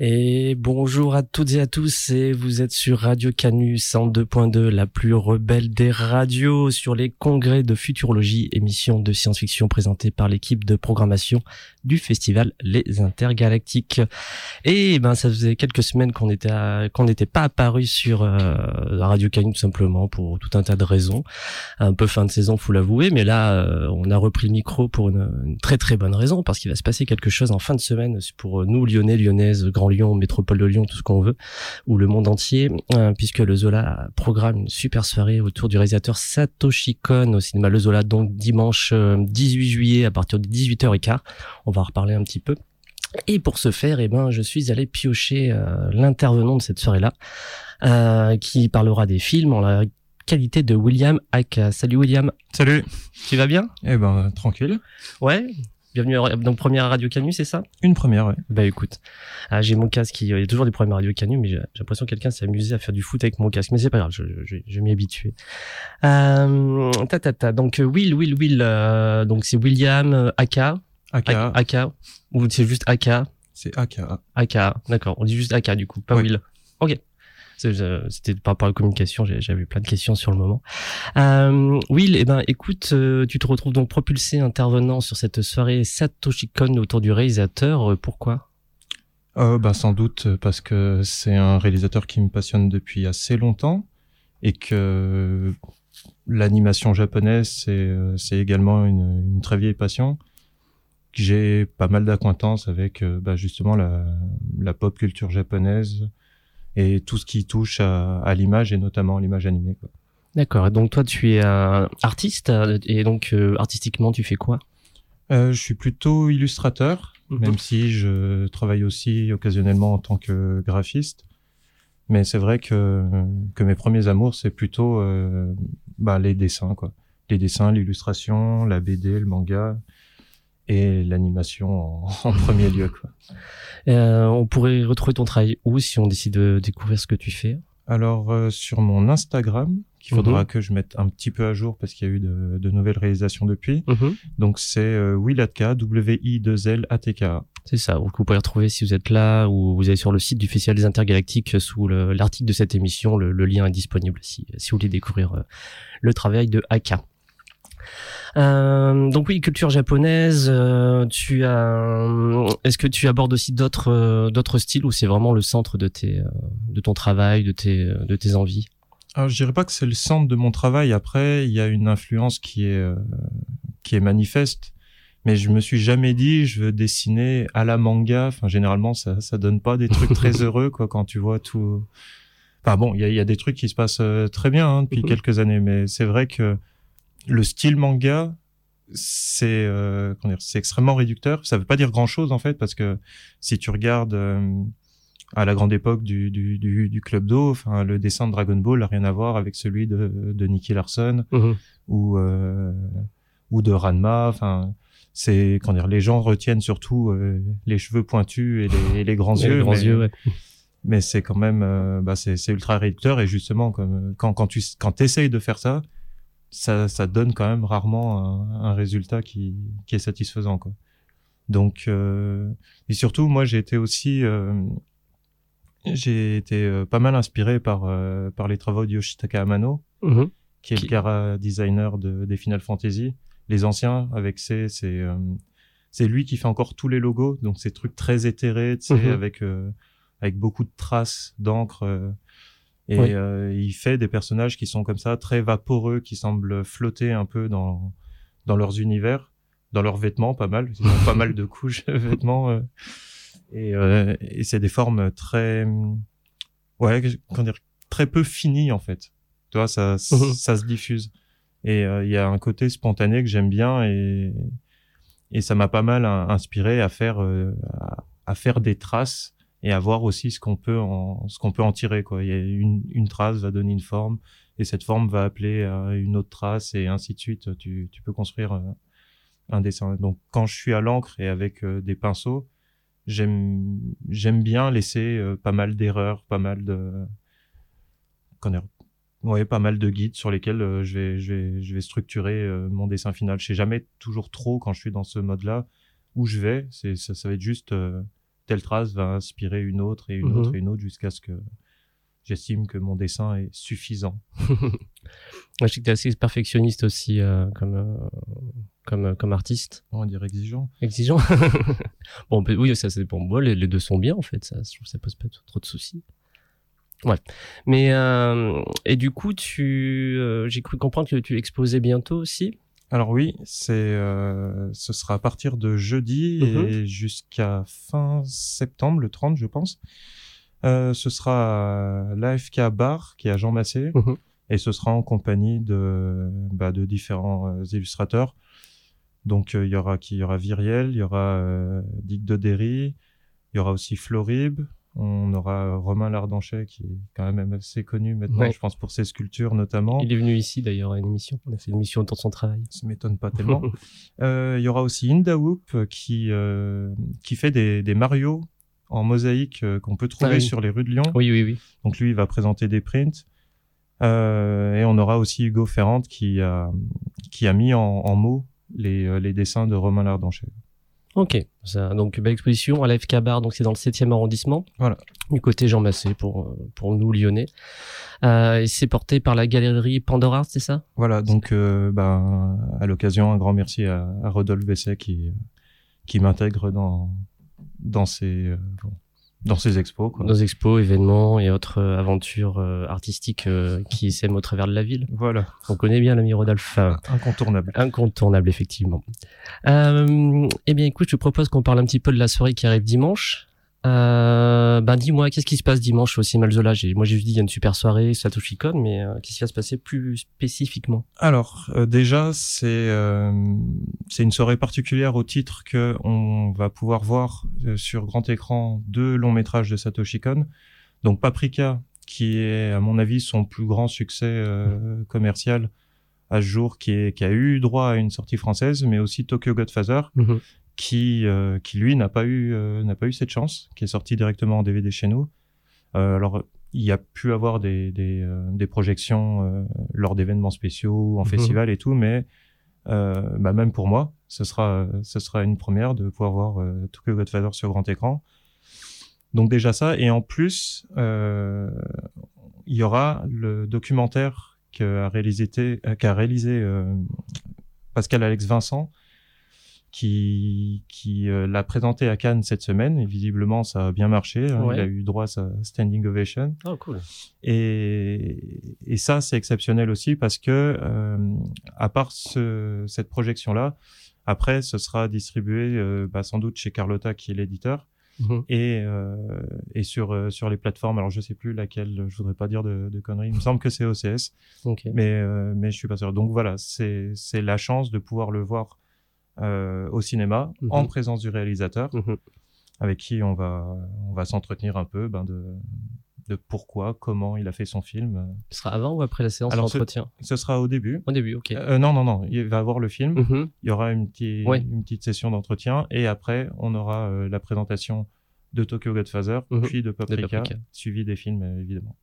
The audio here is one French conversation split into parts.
Et bonjour à toutes et à tous, et vous êtes sur Radio Canus 102.2, la plus rebelle des radios sur les congrès de futurologie, émission de science-fiction présentée par l'équipe de programmation du festival Les Intergalactiques. Et ben ça faisait quelques semaines qu'on était qu'on n'était pas apparu sur euh, Radio Canus tout simplement pour tout un tas de raisons, un peu fin de saison faut l'avouer, mais là euh, on a repris le micro pour une, une très très bonne raison parce qu'il va se passer quelque chose en fin de semaine pour nous Lyonnais, Lyonnaises, Grand Lyon, métropole de Lyon, tout ce qu'on veut, ou le monde entier, euh, puisque le Zola programme une super soirée autour du réalisateur Satoshi Kon au cinéma Le Zola, donc dimanche 18 euh, juillet à partir de 18h15. On va en reparler un petit peu. Et pour ce faire, eh ben, je suis allé piocher euh, l'intervenant de cette soirée-là, qui parlera des films en la qualité de William Aka. Salut William. Salut. Tu vas bien? Eh ben, tranquille. Ouais. Bienvenue dans première Radio Canu, c'est ça? Une première, ouais. Bah écoute, ah, j'ai mon casque, il y a toujours des premières Radio Canu, mais j'ai l'impression que quelqu'un s'est amusé à faire du foot avec mon casque, mais c'est pas grave, je, je, je vais m'y habituer. Euh, ta, ta, ta. Donc Will, Will, Will, euh, donc c'est William euh, Aka. Aka. Aka. Ou c'est juste Aka. C'est Aka. Aka, d'accord. On dit juste Aka du coup, pas Will. Ok. C'était par rapport à la communication, j'avais plein de questions sur le moment. Euh, Will, eh ben, écoute, euh, tu te retrouves donc propulsé intervenant sur cette soirée Satoshi Kon autour du réalisateur. Euh, pourquoi? Euh, ben, Sans doute parce que c'est un réalisateur qui me passionne depuis assez longtemps et que l'animation japonaise, c'est également une, une, très vieille passion. J'ai pas mal d'acquaintances avec bah, justement la, la pop culture japonaise, et tout ce qui touche à, à l'image et notamment l'image animée. D'accord. Donc toi, tu es un artiste et donc euh, artistiquement, tu fais quoi? Euh, Je suis plutôt illustrateur, mhm. même si je travaille aussi occasionnellement en tant que graphiste. Mais c'est vrai que que mes premiers amours, c'est plutôt euh, bah, les dessins, quoi. Les dessins, l'illustration, la BD, le manga et l'animation en, en, premier lieu. Quoi. Euh, on pourrait retrouver ton travail où si on décide de découvrir ce que tu fais? Alors euh, sur mon Instagram, qu'il faudra mhm. que je mette un petit peu à jour parce qu'il y a eu de, de nouvelles réalisations depuis. Mhm. Donc c'est euh, Willatka, W-I-2-L-A-T-K. C'est ça. Vous pouvez retrouver si vous êtes là ou vous allez sur le site du Festival des Intergalactiques sous l'article de cette émission. Le, le, lien est disponible si, si vous voulez découvrir euh, le travail de Aka. Euh, donc oui, culture japonaise. Euh, tu as. Est-ce que tu abordes aussi d'autres euh, d'autres styles ou c'est vraiment le centre de tes de ton travail, de tes de tes envies? Alors je dirais pas que c'est le centre de mon travail. Après, il y a une influence qui est qui est manifeste. Mais je me suis jamais dit je veux dessiner à la manga. Enfin, généralement, ça ça donne pas des trucs très heureux quoi quand tu vois tout. Enfin bon, il y a, y a, des trucs qui se passent très bien hein, depuis mhm. quelques années, mais c'est vrai que le style manga, c'est euh, c'est extrêmement réducteur. Ça veut pas dire grand chose en fait parce que si tu regardes euh, à la grande époque du, du, du, du club d'eau, enfin le dessin de Dragon Ball n'a rien à voir avec celui de, de Nicky Larson mhm. ou euh, ou de Ranma. Enfin c'est quand dire les gens retiennent surtout euh, les cheveux pointus et les, les grands yeux. Les grands mais, yeux, ouais. mais c'est quand même euh, bah c'est ultra réducteur et justement comme quand quand tu quand essayes de faire ça ça, ça donne quand même rarement un, un résultat qui, qui, est satisfaisant. Quoi. Donc, euh, et surtout, moi, j'ai été aussi, euh, j'ai été euh, pas mal inspiré par euh, par les travaux de Yoshitaka Amano, mmh. qui est qui... le cara designer de, des Final Fantasy, les anciens avec ses, c'est euh, c'est lui qui fait encore tous les logos, donc ces trucs très éthérés, tu sais, mmh. avec avec beaucoup de traces d'encre et oui. euh, il fait des personnages qui sont comme ça, très vaporeux, qui semblent flotter un peu dans, dans leurs univers, dans leurs vêtements, pas mal. Ils ont pas mal de couches de vêtements. Euh, et, euh, et c'est des formes très, ouais, comment dire, très peu finies en fait. Tu vois, ça, mhm. ça se diffuse. Et euh, il y a un côté spontané que j'aime bien et, et ça m'a pas mal inspiré à faire, euh, à, à faire des traces et à voir aussi ce qu'on peut en ce qu'on peut en tirer quoi il y a une, une trace va donner une forme et cette forme va appeler à une autre trace et ainsi de suite tu, tu peux construire un, un dessin donc quand je suis à l'encre et avec euh, des pinceaux j'aime j'aime bien laisser euh, pas mal d'erreurs pas mal de ouais, pas mal de guides sur lesquels euh, je vais, je vais, je vais structurer euh, mon dessin final. Je sais jamais toujours trop quand je suis dans ce mode-là où je vais. C'est, ça, ça va être juste euh, telle trace va inspirer une autre et une Mhm. autre et une autre jusqu'à ce que j'estime que mon dessin est suffisant. Je sais que t'es assez perfectionniste aussi euh, comme, euh, comme, euh, comme artiste. On va dire exigeant. Exigeant. bon, peut- oui, ça c'est pour moi. Les, les deux sont bien en fait. Ça, ça pose pas trop de soucis. Ouais. Mais euh, et du coup, tu, j'ai cru comprendre que tu exposais bientôt aussi. Alors oui, c'est, euh, ce sera à partir de jeudi Mhm. et jusqu'à fin septembre, le 30, je pense. Euh, ce sera à l'AFK Bar, qui est à Jean Massé, Mhm. et ce sera en compagnie de, bah, de différents euh, illustrateurs. Donc euh, il y aura qui? Il y aura Viriel, il y aura Dick de Derry, il y aura aussi Florib, on aura Romain Lardanchet, qui est quand même assez connu maintenant, Ouais. je pense pour ses sculptures notamment. Il est venu ici d'ailleurs à une émission. On a fait une émission autour de son travail. Ça m'étonne pas tellement. Euh, Il y aura aussi Inda Whoop euh, qui, euh, qui fait des, des Mario en mosaïque euh, qu'on peut trouver Ah oui. sur les rues de Lyon. oui, oui, oui. Donc lui, il va présenter des prints. Euh, et on aura aussi Hugo Ferrand qui a, qui a mis en, en mots les, euh, les dessins de Romain Lardanchet. Ok. Ça, donc belle exposition à l'AFK Bar. Donc c'est dans le 7e arrondissement. Voilà. Du côté Jean Massé pour euh, pour nous lyonnais. Euh, et c'est porté par la galerie Pandora, c'est ça? Voilà, donc euh, ben, à l'occasion, un grand merci à, à Rodolphe Besset qui, qui m'intègre dans, dans, euh, dans ses expos. Quoi. Nos expos, événements et autres euh, aventures euh, artistiques euh, qui sèment au travers de la ville. Voilà, On connaît bien l'ami Rodolphe. incontournable. Incontournable, effectivement. Euh, eh bien, écoute, je te propose qu'on parle un petit peu de la soirée qui arrive dimanche. Euh, ben, dis-moi, qu'est-ce qui se passe dimanche au Cinéma Zola J'ai- Moi, j'ai vu, il y a une super soirée, Satoshi Kon, mais euh, qu'est-ce qui va se passer plus spécifiquement? Alors euh, déjà c'est c'est une soirée particulière au titre que on va pouvoir voir sur grand écran deux longs métrages de Satoshi Kon. Donc Paprika qui est à mon avis son plus grand succès commercial à ce jour qui est qui a eu droit à une sortie française mais aussi Tokyo Godfather qui euh, qui lui n'a pas eu euh, n'a pas eu cette chance qui est sorti directement en DVD chez nous. Euh, alors il y a pu avoir des des, euh, des projections euh, lors d'événements spéciaux en Mhm. festival et tout mais euh, bah même pour moi ce sera ce sera une première de pouvoir voir Tokyo Godfather sur grand écran. Donc déjà ça et en plus euh, il y aura le documentaire qu'a réalisé qu'a réalisé Pascal Alex Vincent qui, qui euh, l'a présenté à Cannes cette semaine et visiblement ça a bien marché. hein. Ouais. Il a eu droit à sa standing ovation. Oh, cool. Et, et ça, c'est exceptionnel aussi parce que, euh, à part ce, cette projection-là, après, ce sera distribué euh, bah, sans doute chez Carlotta, qui est l'éditeur, Mhm. et, euh, et sur, euh, sur les plateformes. Alors, je sais plus laquelle, je voudrais pas dire de, de conneries. Il me semble que c'est OCS, mais, euh, mais je suis pas sûr. Donc voilà, c'est la chance de pouvoir le voir au cinéma, Mhm. en présence du réalisateur, Mhm. avec qui on va, on va s'entretenir un peu ben, de, de pourquoi, comment il a fait son film. Ce sera avant ou après la séance ce- d'entretien? Ce sera au début. Au début, ok. Euh, non, non, non, il va avoir le film. Mhm. Il y aura une, petite Ouais. une petite session d'entretien et après, on aura euh, la présentation de Tokyo Godfather, puis de Paprika, Paprika. suivi des films, euh, évidemment.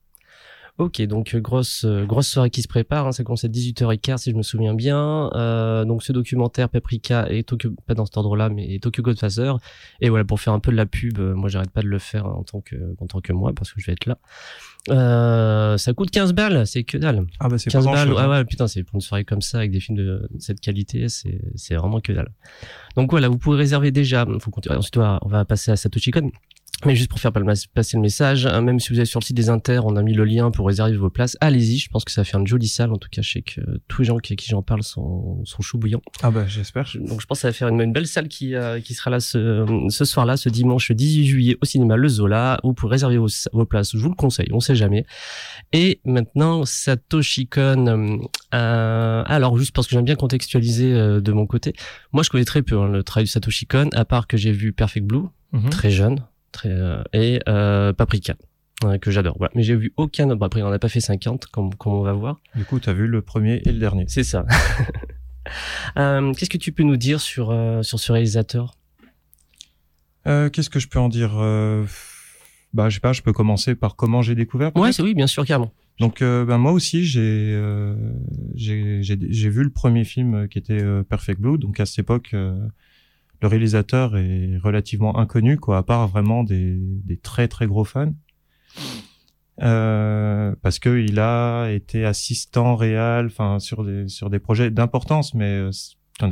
Ok, donc euh, grosse euh, grosse soirée qui se prépare. Hein, ça commence à 18h15 si je me souviens bien. Euh, donc ce documentaire Paprika et Tokyo, pas dans cet ordre-là, mais Tokyo Godfather. Et voilà pour faire un peu de la pub. euh, moi, j'arrête pas de le faire en tant que en tant que moi parce que je vais être là. Euh, ça coûte 15 balles, c'est que dalle. Ah bah c'est 15 pas balles, grand-chose, ah hein. ouais, putain, c'est pour une soirée comme ça avec des films de cette qualité, c'est c'est vraiment que dalle. Donc voilà, vous pouvez réserver déjà. Faut continuer. Ensuite, on va- on va passer à Satoshi Kon. Mais juste pour faire passer le message, hein, même si vous êtes sur le site des Inter, on a mis le lien pour réserver vos places. Allez-y, je pense que ça va faire une jolie salle. En tout cas, je sais que tous les gens qui, à qui j'en parle sont, sont chauds bouillants. Ah bah j'espère. Je- Donc je pense que ça va faire une, une belle salle qui, euh, qui sera là ce, ce soir-là, ce dimanche 18 juillet au cinéma Le Zola, où vous pourrez réserver vos, vos places. Je vous le conseille, on sait jamais. Et maintenant, Satoshi Kon. euh, euh, alors juste parce que j'aime bien contextualiser euh, de mon côté. Moi, je connais très peu hein, le travail de Satoshi Kon, à part que j'ai vu Perfect Blue, Mhm. très jeune, très euh, et euh, Paprika. euh, que j'adore, voilà. Mais j'ai vu aucun autre. Après, il en a pas fait 50, comme, comme on va voir. Du coup, t'as vu le premier et le dernier. C'est ça. Euh, Qu'est-ce que tu peux nous dire sur, euh, sur ce réalisateur? Euh, Qu'est-ce que je peux en dire Bah, je sais pas, je peux commencer par comment j'ai découvert. Ouais, c'est oui, bien sûr, carrément. Donc, ben moi aussi, j'ai j'ai j'ai vu le premier film qui était Perfect Blue. Donc à cette époque, le réalisateur est relativement inconnu, quoi, à part vraiment des des très très gros fans. Euh, parce que il a été assistant réel, enfin sur des sur des projets d'importance, mais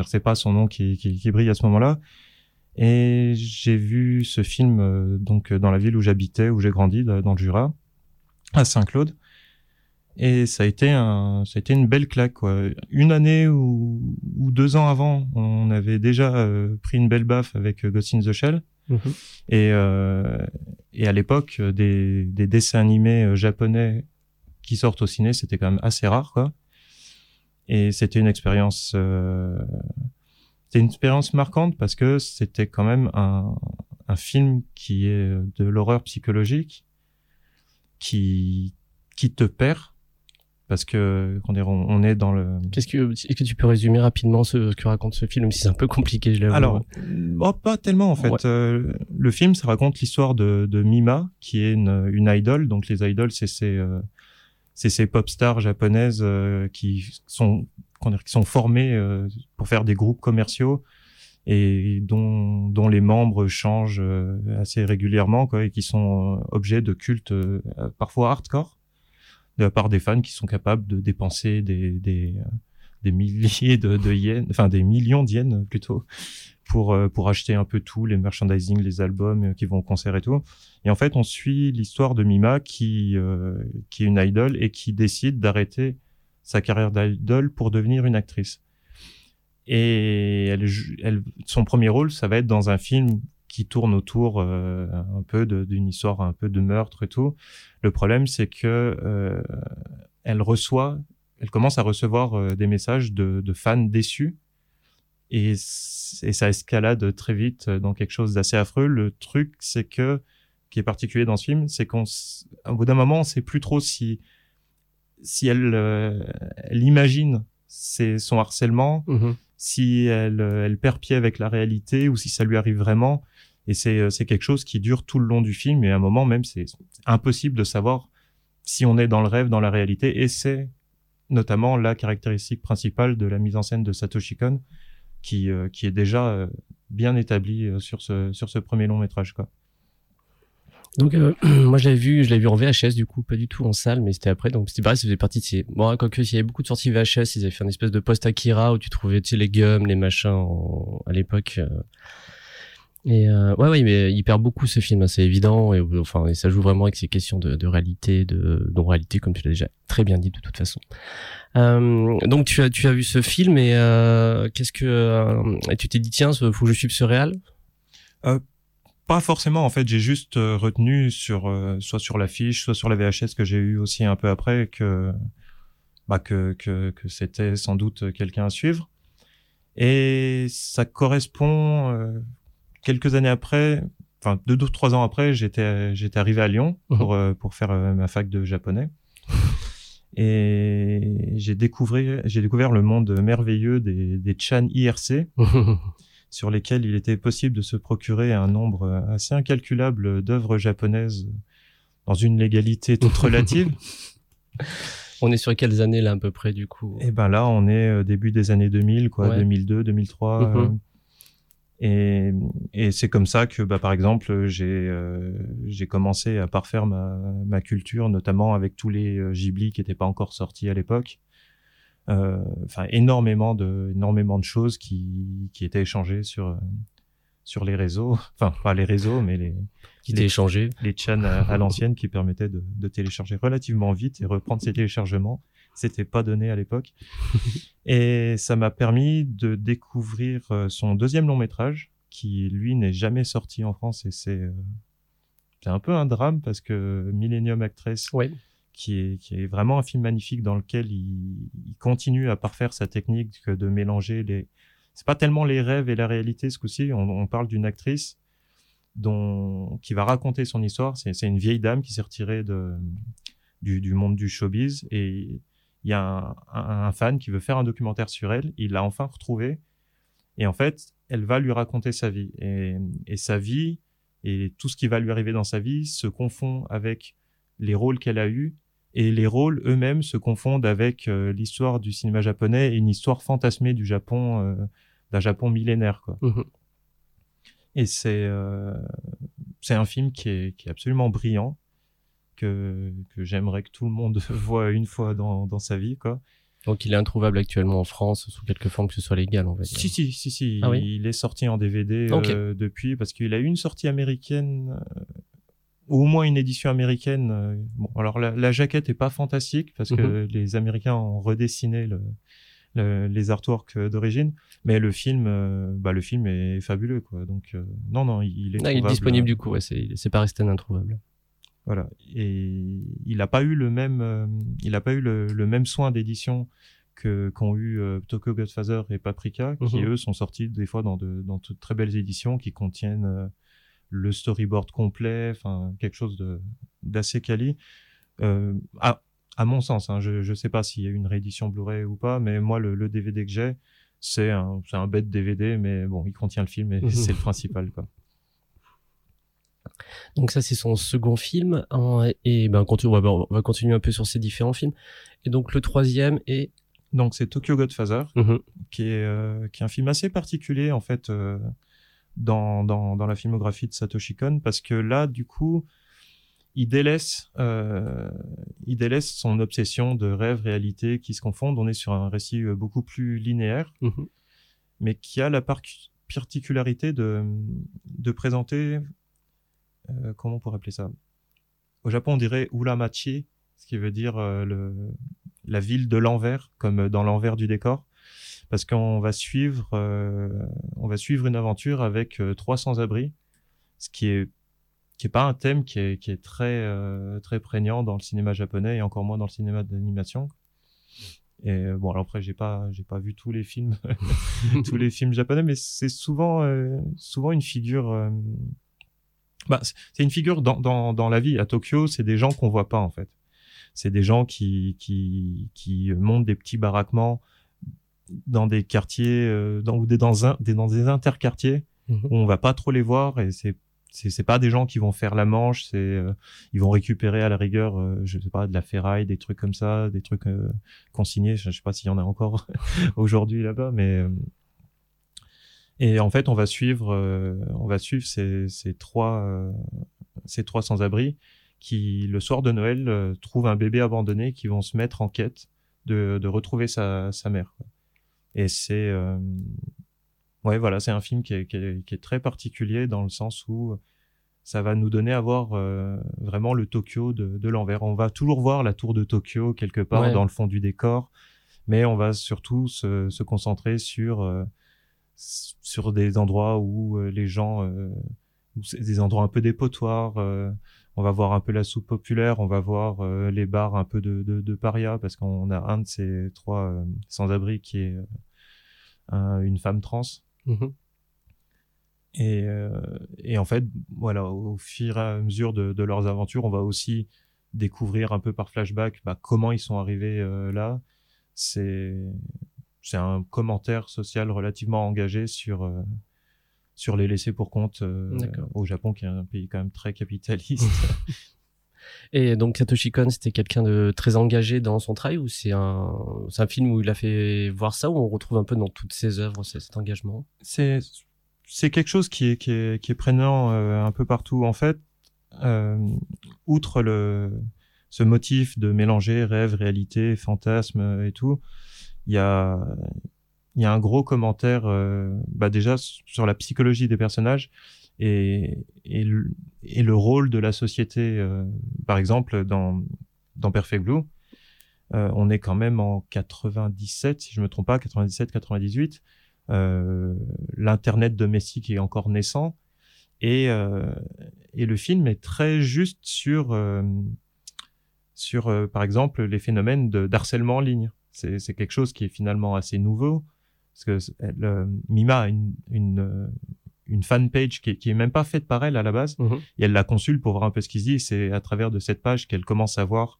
c'est pas son nom qui, qui, qui brille à ce moment-là. Et j'ai vu ce film euh, donc dans la ville où j'habitais, où j'ai grandi, dans le Jura, à Saint-Claude. Et ça a été un, ça a été une belle claque. Quoi. Une année ou, ou deux ans avant, on avait déjà euh, pris une belle baffe avec Ghost in the Shell. Mhm. Et, euh, et à l'époque, des, des dessins animés euh, japonais qui sortent au ciné, c'était quand même assez rare, quoi. Et c'était une expérience, euh, c'était une expérience marquante parce que c'était quand même un, un film qui est de l'horreur psychologique, qui qui te perd parce que on, on est dans le. Qu'est-ce que est-ce que tu peux résumer rapidement ce que raconte ce film, même si c'est un peu compliqué, je l'avoue. Alors, oh, pas tellement en fait. Euh, le film, ça raconte l'histoire de, de Mima, qui est une, une idole. Donc les idoles, c'est ces euh, c'est ces pop stars japonaises euh, qui sont qui sont formées pour faire des groupes commerciaux et dont, dont les membres changent assez régulièrement quoi, et qui sont objets de culte parfois hardcore de la part des fans qui sont capables de dépenser des, des, euh, des milliers de, yens, enfin des millions d'yens plutôt, pour, euh, pour acheter un peu tout, les merchandising, les albums euh, qui vont au concert et tout. Et en fait, on suit l'histoire de Mima qui, qui est une idole et qui décide d'arrêter sa carrière d'idole pour devenir une actrice. Et elle, elle, son premier rôle, ça va être dans un film qui tourne autour euh, un peu d'une histoire un peu de meurtre et tout. Le problème, c'est que euh, elle reçoit, elle commence à recevoir euh, des messages de, fans déçus et, ça escalade très vite dans quelque chose d'assez affreux. Le truc, c'est que qui est particulier dans ce film, c'est qu'on, au bout d'un moment, on sait plus trop si si elle, elle imagine son harcèlement, mm-hmm. Si elle, elle perd pied avec la réalité ou si ça lui arrive vraiment. Et c'est, euh, c'est quelque chose qui dure tout le long du film et à un moment même, c'est impossible de savoir si on est dans le rêve, dans la réalité. Et c'est notamment la caractéristique principale de la mise en scène de Satoshi Kon, qui, euh, est déjà euh, bien établie sur ce, premier long métrage. Donc moi je l'avais vu, je l'avais vu en VHS du coup, pas du tout en salle, mais c'était après. Donc c'était pareil, ça faisait partie de ces. Bon, quoique il y avait beaucoup de sorties VHS, ils avaient fait une espèce de post Akira où tu trouvais tu sais, les gums, les machins à l'époque. Et euh, ouais, ouais, mais il perd beaucoup ce film, hein, c'est évident. Et enfin, et ça joue vraiment avec ces questions de, réalité, de non-réalité, comme tu l'as déjà très bien dit de toute façon. Euh, donc tu as tu as vu ce film et euh, qu'est-ce que euh, et tu t'es dit tiens, faut que je suive ce réal? Euh, Pas forcément. En fait, j'ai juste euh, retenu sur soit sur l'affiche, soit sur la VHS que j'ai eu aussi un peu après que bah que que, que c'était sans doute quelqu'un à suivre. Et ça correspond quelques années après, enfin deux ou trois ans après, j'étais j'étais arrivé à Lyon mhm. pour euh, pour faire euh, ma fac de japonais. Et j'ai découvert j'ai découvert le monde merveilleux des des chan IRC sur lesquels il était possible de se procurer un nombre assez incalculable d'œuvres japonaises dans une légalité toute relative. On est sur quelles années là à peu près du coup? Eh ben là, on est euh, début des années 2000 quoi, 2002, 2003. Et, et c'est comme ça que, bah, par exemple, j'ai euh, j'ai commencé à parfaire ma, ma, culture, notamment avec tous les euh, Ghibli qui n'étaient pas encore sortis à l'époque. Euh, enfin, énormément de énormément de choses qui qui étaient échangées sur sur les réseaux, enfin pas les réseaux, mais les qui étaient échangés, les chans à, l'ancienne qui permettaient de, de télécharger relativement vite et reprendre ces téléchargements. C'était pas donné à l'époque. et ça m'a permis de découvrir euh, son deuxième long métrage, qui lui n'est jamais sorti en France. Et c'est euh, c'est un peu un drame parce que Millennium Actress, qui est vraiment un film magnifique dans lequel il, continue à parfaire sa technique de mélanger les c'est pas tellement les rêves et la réalité ce coup-ci. On, parle d'une actrice dont qui va raconter son histoire. C'est une vieille dame qui s'est retirée de du, du monde du showbiz et il y a un, fan qui veut faire un documentaire sur elle, il l'a enfin retrouvée, et en fait, elle va lui raconter sa vie. Et, sa vie et tout ce qui va lui arriver dans sa vie se confond avec les rôles qu'elle a eus et les rôles eux-mêmes se confondent avec euh, l'histoire du cinéma japonais et une histoire fantasmée du Japon, euh, d'un Japon millénaire. Quoi. Mhm. Et c'est euh, c'est un film qui est, qui est absolument brillant, que, que j'aimerais que tout le monde voit une fois dans, dans sa vie. Quoi. Donc il est introuvable actuellement en France sous quelque forme que ce soit légal, on va dire. Si, si, si, si. Ah oui il est sorti en DVD euh, depuis, parce qu'il a eu une sortie américaine, au moins une édition américaine. euh, bon, alors la, la jaquette est pas fantastique, parce que les Américains ont redessiné le, le- les artworks euh, d'origine, mais le film, euh, bah, le film est fabuleux, quoi. Donc, euh, non, non, il est, il est disponible du coup, ouais, c'est c'est pas resté introuvable. Voilà. Et il n'a pas eu le même, euh, il a pas eu le, le même soin d'édition que qu'ont eu Tokyo Godfather et Paprika, qui Mhm. eux sont sortis des fois dans de dans de très belles éditions qui contiennent euh, le storyboard complet, enfin quelque chose d'assez quali. Euh, à, à mon sens, hein, je je sais pas s'il y a eu une réédition Blu-ray ou pas, mais moi le, le DVD que j'ai, c'est un bête DVD, mais bon, il contient le film et c'est le principal quoi. Donc ça c'est son second film hein, et ben continue, on va, on va continuer un peu sur ces différents films. Et donc le troisième est Donc c'est Tokyo Godfather. Mhm. qui est, euh, qui est un film assez particulier en fait euh, dans, dans, dans la filmographie de Satoshi Kon parce que là du coup il délaisse euh, il délaisse son obsession de rêve réalité qui se confondent on est sur un récit euh, beaucoup plus linéaire Mhm. mais qui a la par- particularité de, de présenter euh, comment on pourrait appeler ça? Au Japon on dirait Ulamachi ce qui veut dire euh, le, la ville de l'envers comme dans l'envers du décor parce qu'on va suivre euh, on va suivre une aventure avec euh, 300 abris ce qui est qui est pas un thème qui est, qui est très euh, très prégnant dans le cinéma japonais et encore moins dans le cinéma d'animation. Et euh, bon alors après j'ai pas j'ai pas vu tous les films tous les films japonais mais c'est souvent euh, souvent une figure euh, bah, c'est une figure dans, dans, dans la vie. À Tokyo c'est des gens qu'on voit pas en fait. C'est des gens qui qui qui montent des petits baraquements dans des quartiers euh, dans ou des dans un des dans des interquartiers Mhm. où on va pas trop les voir et c'est c'est c'est pas des gens qui vont faire la manche c'est euh, ils vont récupérer à la rigueur euh, je sais pas de la ferraille des trucs comme ça des trucs euh, consignés je, je sais pas s'il y en a encore aujourd'hui là-bas mais euh, et en fait on va suivre euh, on va suivre ces ces trois euh, ces trois sans-abri qui le soir de Noël euh, trouvent un bébé abandonné qui vont se mettre en quête de de retrouver sa sa mère quoi. Et c'est euh, ouais voilà c'est un film qui est, qui est qui est très particulier dans le sens où ça va nous donner à voir euh, vraiment le Tokyo de, de l'envers. On va toujours voir la tour de Tokyo quelque part Ouais. dans le fond du décor, mais on va surtout se, se concentrer sur euh, sur des endroits où euh, les gens, euh, où des endroits un peu dépotoirs. On va voir un peu la soupe populaire, on va voir euh, les bars un peu de, de, de paria parce qu'on a un de ces trois euh, sans-abri qui est euh, un- une femme trans. Mhm. Et, et en fait, voilà, au fur et à mesure de, de leurs aventures, on va aussi découvrir un peu par flashback bah, comment ils sont arrivés là. C'est c'est un commentaire social relativement engagé sur sur les laissés pour compte euh, au Japon, qui est un pays quand même très capitaliste. Et donc Satoshi Kon, c'était quelqu'un de très engagé dans son travail ou c'est un, c'est un film où il a fait voir ça, où on retrouve un peu dans toutes ses œuvres cet engagement? C'est c'est quelque chose qui est qui est qui est prégnant euh, un peu partout. En fait euh, outre le ce motif de mélanger rêve réalité fantasme et tout il y a il y a un gros commentaire euh, bah déjà sur la psychologie des personnages et le, rôle de la société euh, par exemple dans Perfect Blue. Euh, on est quand même en 97 si je me trompe pas 97 98 euh, l'internet domestique est encore naissant et le film est très juste sur par exemple les phénomènes de d'harcèlement en ligne. C'est quelque chose qui est finalement assez nouveau parce que elle, euh, Mima a une une euh, une fanpage qui qui est même pas faite par elle à la base Mhm. et elle la consulte pour voir un peu ce qui se dit. C'est à travers de cette page qu'elle commence à voir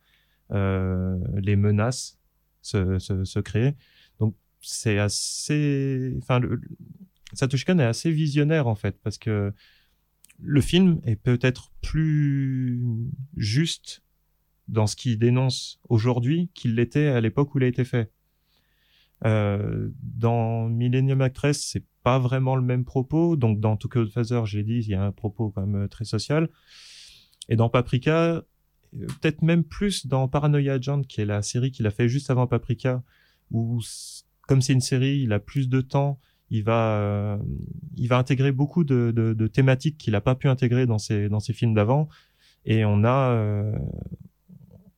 euh, les menaces se, se, se créer. Donc c'est assez, enfin, le- Satoshi Kon est assez visionnaire en fait parce que le film est peut-être plus juste dans ce qu'il dénonce aujourd'hui qu'il l'était à l'époque où il a été fait. Euh, dans Millennium Actress, c'est pas vraiment le même propos. Donc dans Tokyo Phaser, j'ai dit, il y a un propos quand même euh, très social. Et dans Paprika, euh, peut-être même plus dans Paranoia Agent, qui est la série qu'il a fait juste avant Paprika, où comme c'est une série, il a plus de temps, il va, il va intégrer beaucoup de, thématiques qu'il n'a pas pu intégrer dans ses, dans ses films d'avant. Et on a,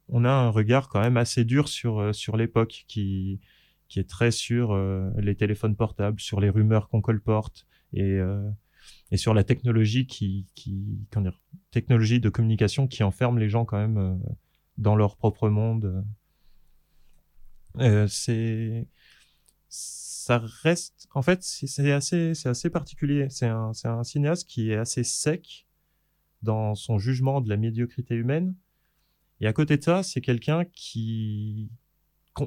on a un regard quand même assez dur sur, sur l'époque qui, qui est très sur euh, les téléphones portables, sur les rumeurs qu'on colporte et, euh, et sur la technologie qui, qui technologie de communication qui enferme les gens quand même euh, dans leur propre monde. c'est ça reste en fait c'est assez c'est assez particulier c'est un c'est un cinéaste qui est assez sec dans son jugement de la médiocrité humaine et à côté de ça c'est quelqu'un qui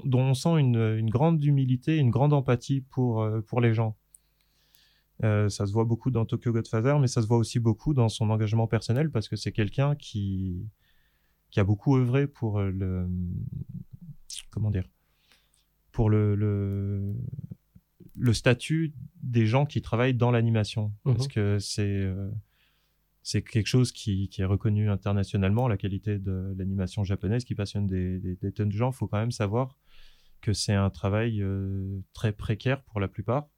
dont on sent une, une, grande humilité, une grande empathie pour, euh, pour les gens. Euh, ça se voit beaucoup dans Tokyo Godfather, mais ça se voit aussi beaucoup dans son engagement personnel parce que c'est quelqu'un qui, qui a beaucoup œuvré pour le, comment dire, pour le, le, le statut des gens qui travaillent dans l'animation. Mmh parce que c'est, euh, c'est quelque chose qui, est reconnu internationalement, la qualité de l'animation japonaise qui passionne des, tonnes de gens. Il faut quand même savoir que c'est un travail euh, très précaire pour la plupart.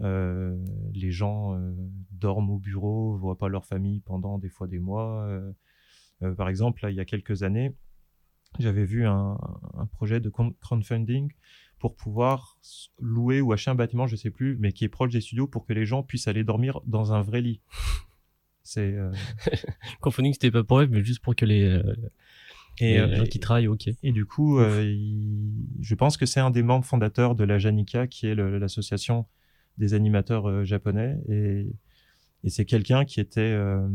Euh, les gens euh, dorment au bureau, voient pas leur famille pendant des fois des mois. Par exemple, il y a quelques années, j'avais vu un, projet de crowdfunding pour pouvoir louer ou acheter un bâtiment, je sais plus, mais qui est proche des studios pour que les gens puissent aller dormir dans un vrai lit. C'est euh... Crowdfunding, c'était pas pour eux, mais juste pour que les, euh, et, les gens qui travaillent, ok. Et du coup, euh, il... je pense que c'est un des membres fondateurs de la Janika, qui est l'association des animateurs euh, japonais, et, et c'est quelqu'un qui était euh,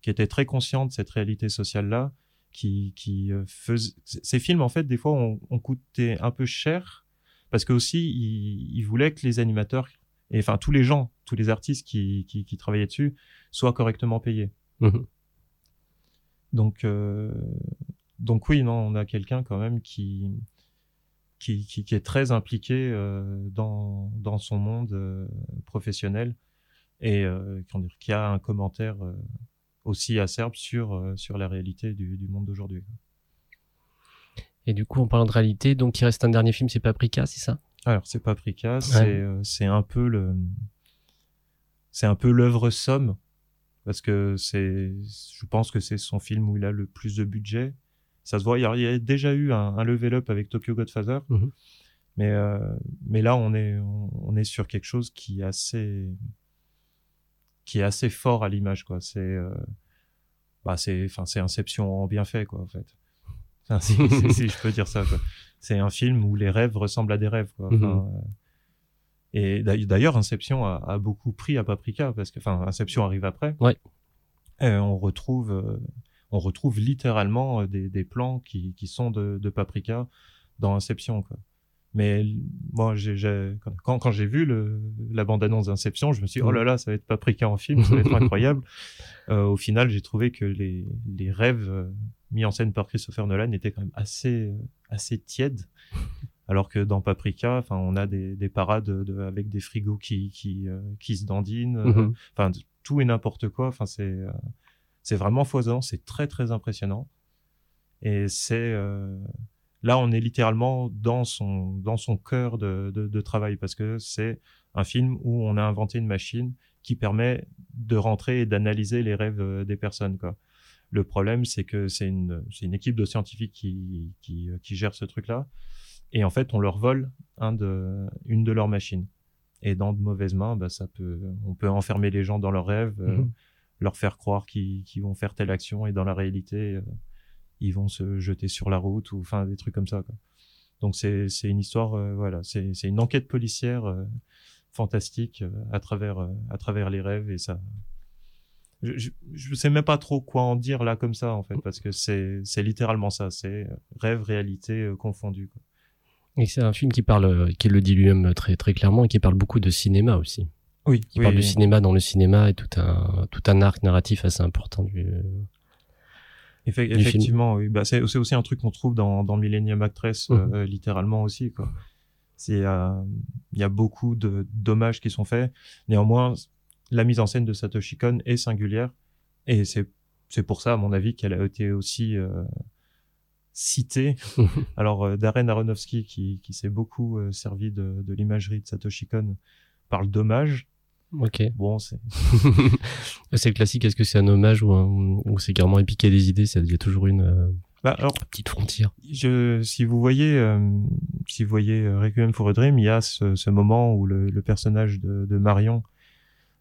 qui était très conscient de cette réalité sociale là, qui qui faisait ces films en fait des fois ont, coûté un peu cher parce que aussi il, il voulait que les animateurs et enfin tous les gens, tous les artistes qui, qui, qui travaillaient dessus soient correctement payés. Mmh. Donc, euh, donc oui, non, on a quelqu'un quand même qui, qui, qui, qui, est très impliqué euh, dans, dans son monde euh, professionnel et qui a un commentaire aussi acerbe sur, sur la réalité du, du monde d'aujourd'hui. Et du coup, en parlant de réalité, donc il reste un dernier film, c'est Paprika, c'est ça? Alors c'est Paprika, c'est ouais. c'est un peu le c'est un peu l'œuvre somme parce que c'est, je pense que c'est son film où il a le plus de budget. Ça se voit, il y a, déjà eu un, un, level up avec Tokyo Godfather, -hmm. mais euh, mais là on est on, on, est sur quelque chose qui est assez qui est assez fort à l'image quoi. C'est euh, bah c'est enfin c'est Inception en bien fait quoi en fait. Enfin, si, si, si, je peux dire ça quoi. C'est un film où les rêves ressemblent à des rêves quoi. Enfin, mm -hmm. Et d'ailleurs, Inception a, a, beaucoup pris à Paprika parce que, enfin, Inception arrive après. Ouais. Et on retrouve, euh, on retrouve littéralement euh, des, des plans qui, qui sont de, de, Paprika dans Inception, quoi. Mais moi, quand, quand j'ai vu le, la bande-annonce d'Inception, je me suis dit, oh là là, ça va être Paprika en film, ça va être incroyable. Euh, au final, j'ai trouvé que les, les rêves euh, mis en scène par Christopher Nolan étaient quand même assez, assez tièdes alors que dans Paprika, enfin, on a des, des parades de, de, avec des frigos qui qui, euh, qui se dandinent, mm -hmm. tout et n'importe quoi. Enfin, c'est euh, c'est vraiment foisonnant, c'est très très impressionnant. Et c'est euh, là, on est littéralement dans son dans son cœur de, de, de travail parce que c'est un film où on a inventé une machine qui permet de rentrer et d'analyser les rêves euh, des personnes, quoi. Le problème, c'est que c'est une, une équipe de scientifiques qui, qui, qui gère ce truc-là et en fait on leur vole un de, une de leurs machines. Et dans de mauvaises mains, bah, ça peut, on peut enfermer les gens dans leurs rêves, euh, mmh. leur faire croire qu'ils qu vont faire telle action et dans la réalité, euh, ils vont se jeter sur la route ou enfin des trucs comme ça. Quoi. Donc c'est une histoire, euh, voilà, c'est une enquête policière euh, fantastique euh, à travers à travers les rêves et ça. Je, je, sais même pas trop quoi en dire là comme ça en fait parce que c'est littéralement ça, c'est rêve réalité confondu. Quoi. Et c'est un film qui parle, qui le dit lui-même très très clairement et qui parle beaucoup de cinéma aussi. Oui. qui oui, parle du cinéma dans le cinéma et tout un tout un arc narratif assez important du. Effe- du film. effectivement, oui. Bah, c'est aussi un truc qu'on trouve dans, dans Millennium Actress, euh, littéralement aussi. Quoi. C'est, euh, il y a beaucoup de dommages qui sont faits. Néanmoins, la mise en scène de Satoshi Kon est singulière, et c'est c'est pour ça, à mon avis, qu'elle a été aussi euh, citée. Alors, euh, Darren Aronofsky, qui, qui s'est beaucoup euh, servi de, de l'imagerie de Satoshi Kon, parle d'hommage. Ok. Bon, c'est C'est le classique. Est-ce que c'est un hommage ou, un, ou c'est carrément épiquer des idées? Il y a toujours une euh, bah, alors, petite frontière. je, si vous voyez, euh, si vous voyez euh, Requiem for a Dream, il y a ce, ce moment où le, le personnage de, de Marion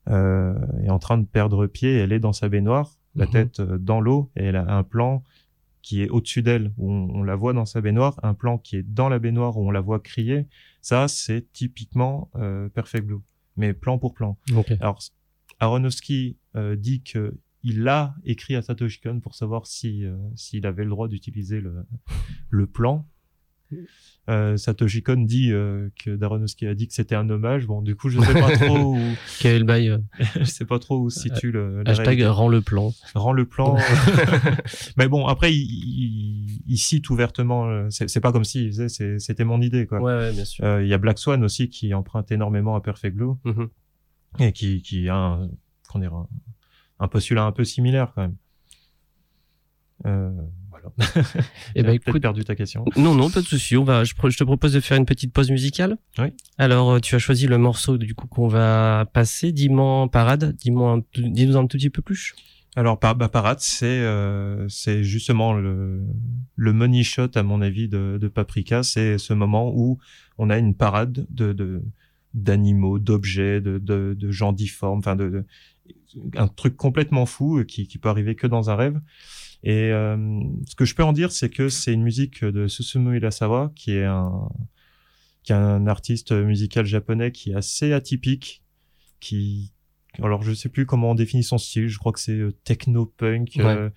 euh, est en train de perdre pied. Elle est dans sa baignoire, la Mhm. tête euh, dans l'eau, et elle a un plan qui est au-dessus d'elle, où on, on la voit dans sa baignoire, un plan qui est dans la baignoire, où on la voit crier. Ça, c'est typiquement euh, Perfect Blue, mais plan pour plan. Ok. Alors, Aronofsky euh, dit que il a écrit à Satoshi Kon pour savoir si euh, s'il avait le droit d'utiliser le, le plan. Euh, Satoshi Kon dit euh, que Aronofsky a dit que c'était un hommage. Bon, du coup, je sais pas trop où, Quel bail euh, je sais pas trop où se situe le la Hashtag réalité. rend le plan. rend le plan. Mais bon, après, il, il, il cite ouvertement. euh, C'est pas comme s'il faisait c'était mon idée quoi. Ouais, ouais, bien sûr. Il y a Black Swan aussi qui emprunte énormément à Perfect Blue Mhm. et qui, qui a un, qu'on un, un postulat un peu similaire quand même. Euh, voilà. Eh ben, écoute, perdu ta question. Non, non, pas de souci. On va, je, te propose de faire une petite pause musicale. Oui. Alors, euh, tu as choisi le morceau du coup qu'on va passer. Dis-moi en parade. Dis-moi, dis-nous un tout petit peu plus. Alors, par, bah, Parade, c'est euh, c'est justement le, le money shot, à mon avis, de, de Paprika. C'est ce moment où on a une parade de de- d'animaux, d'objets, de, de, de gens difformes, enfin de, de- un truc complètement fou euh, qui, qui peut arriver que dans un rêve. Et euh, ce que je peux en dire, c'est que c'est une musique de Susumu Urasawa, qui est un qui est un artiste musical japonais qui est assez atypique, qui alors je sais plus comment on définit son style, je crois que c'est euh, techno-punk. Ouais. euh,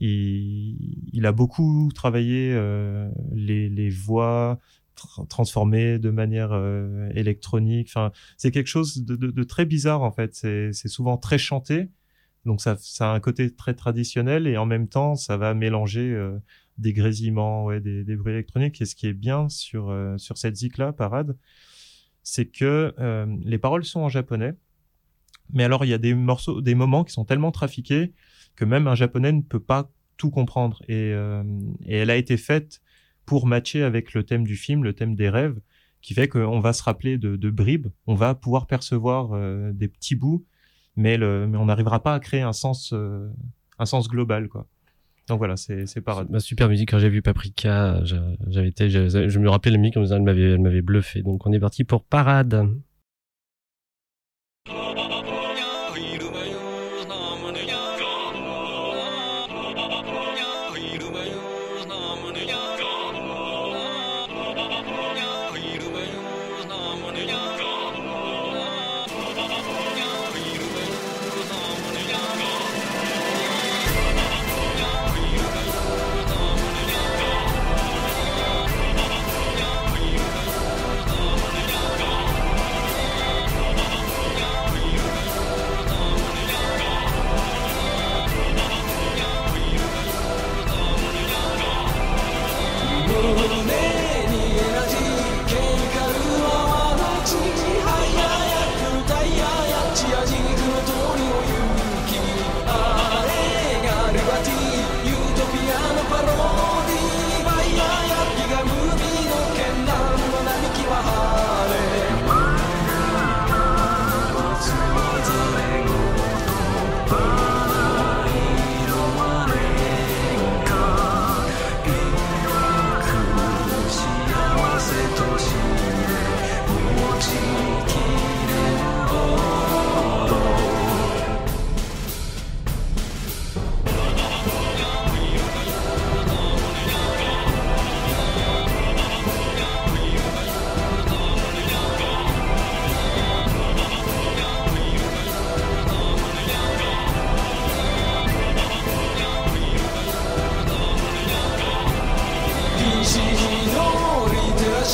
il, il a beaucoup travaillé euh, les, les voix tra- transformées de manière euh, électronique. Enfin, c'est quelque chose de, de, de très bizarre en fait. C'est c'est souvent très chanté, donc ça, ça a un côté très traditionnel et en même temps ça va mélanger euh, des grésillements, ouais, des, des bruits électroniques. Et ce qui est bien sur euh, sur cette zik là, Parade, c'est que euh, les paroles sont en japonais. Mais alors, il y a des morceaux, des moments qui sont tellement trafiqués que même un japonais ne peut pas tout comprendre. Et, euh, et elle a été faite pour matcher avec le thème du film, le thème des rêves, qui fait qu'on va se rappeler de, de bribes, on va pouvoir percevoir euh, des petits bouts, mais, le, mais on n'arrivera pas à créer un sens, euh, un sens global, quoi. Donc voilà, c'est c'est parade. Ma super musique. Quand j'ai vu Paprika, j'a- j'avais été, je, me rappelais la musique elle m'avait, elle m'avait bluffé. Donc on est parti pour parade.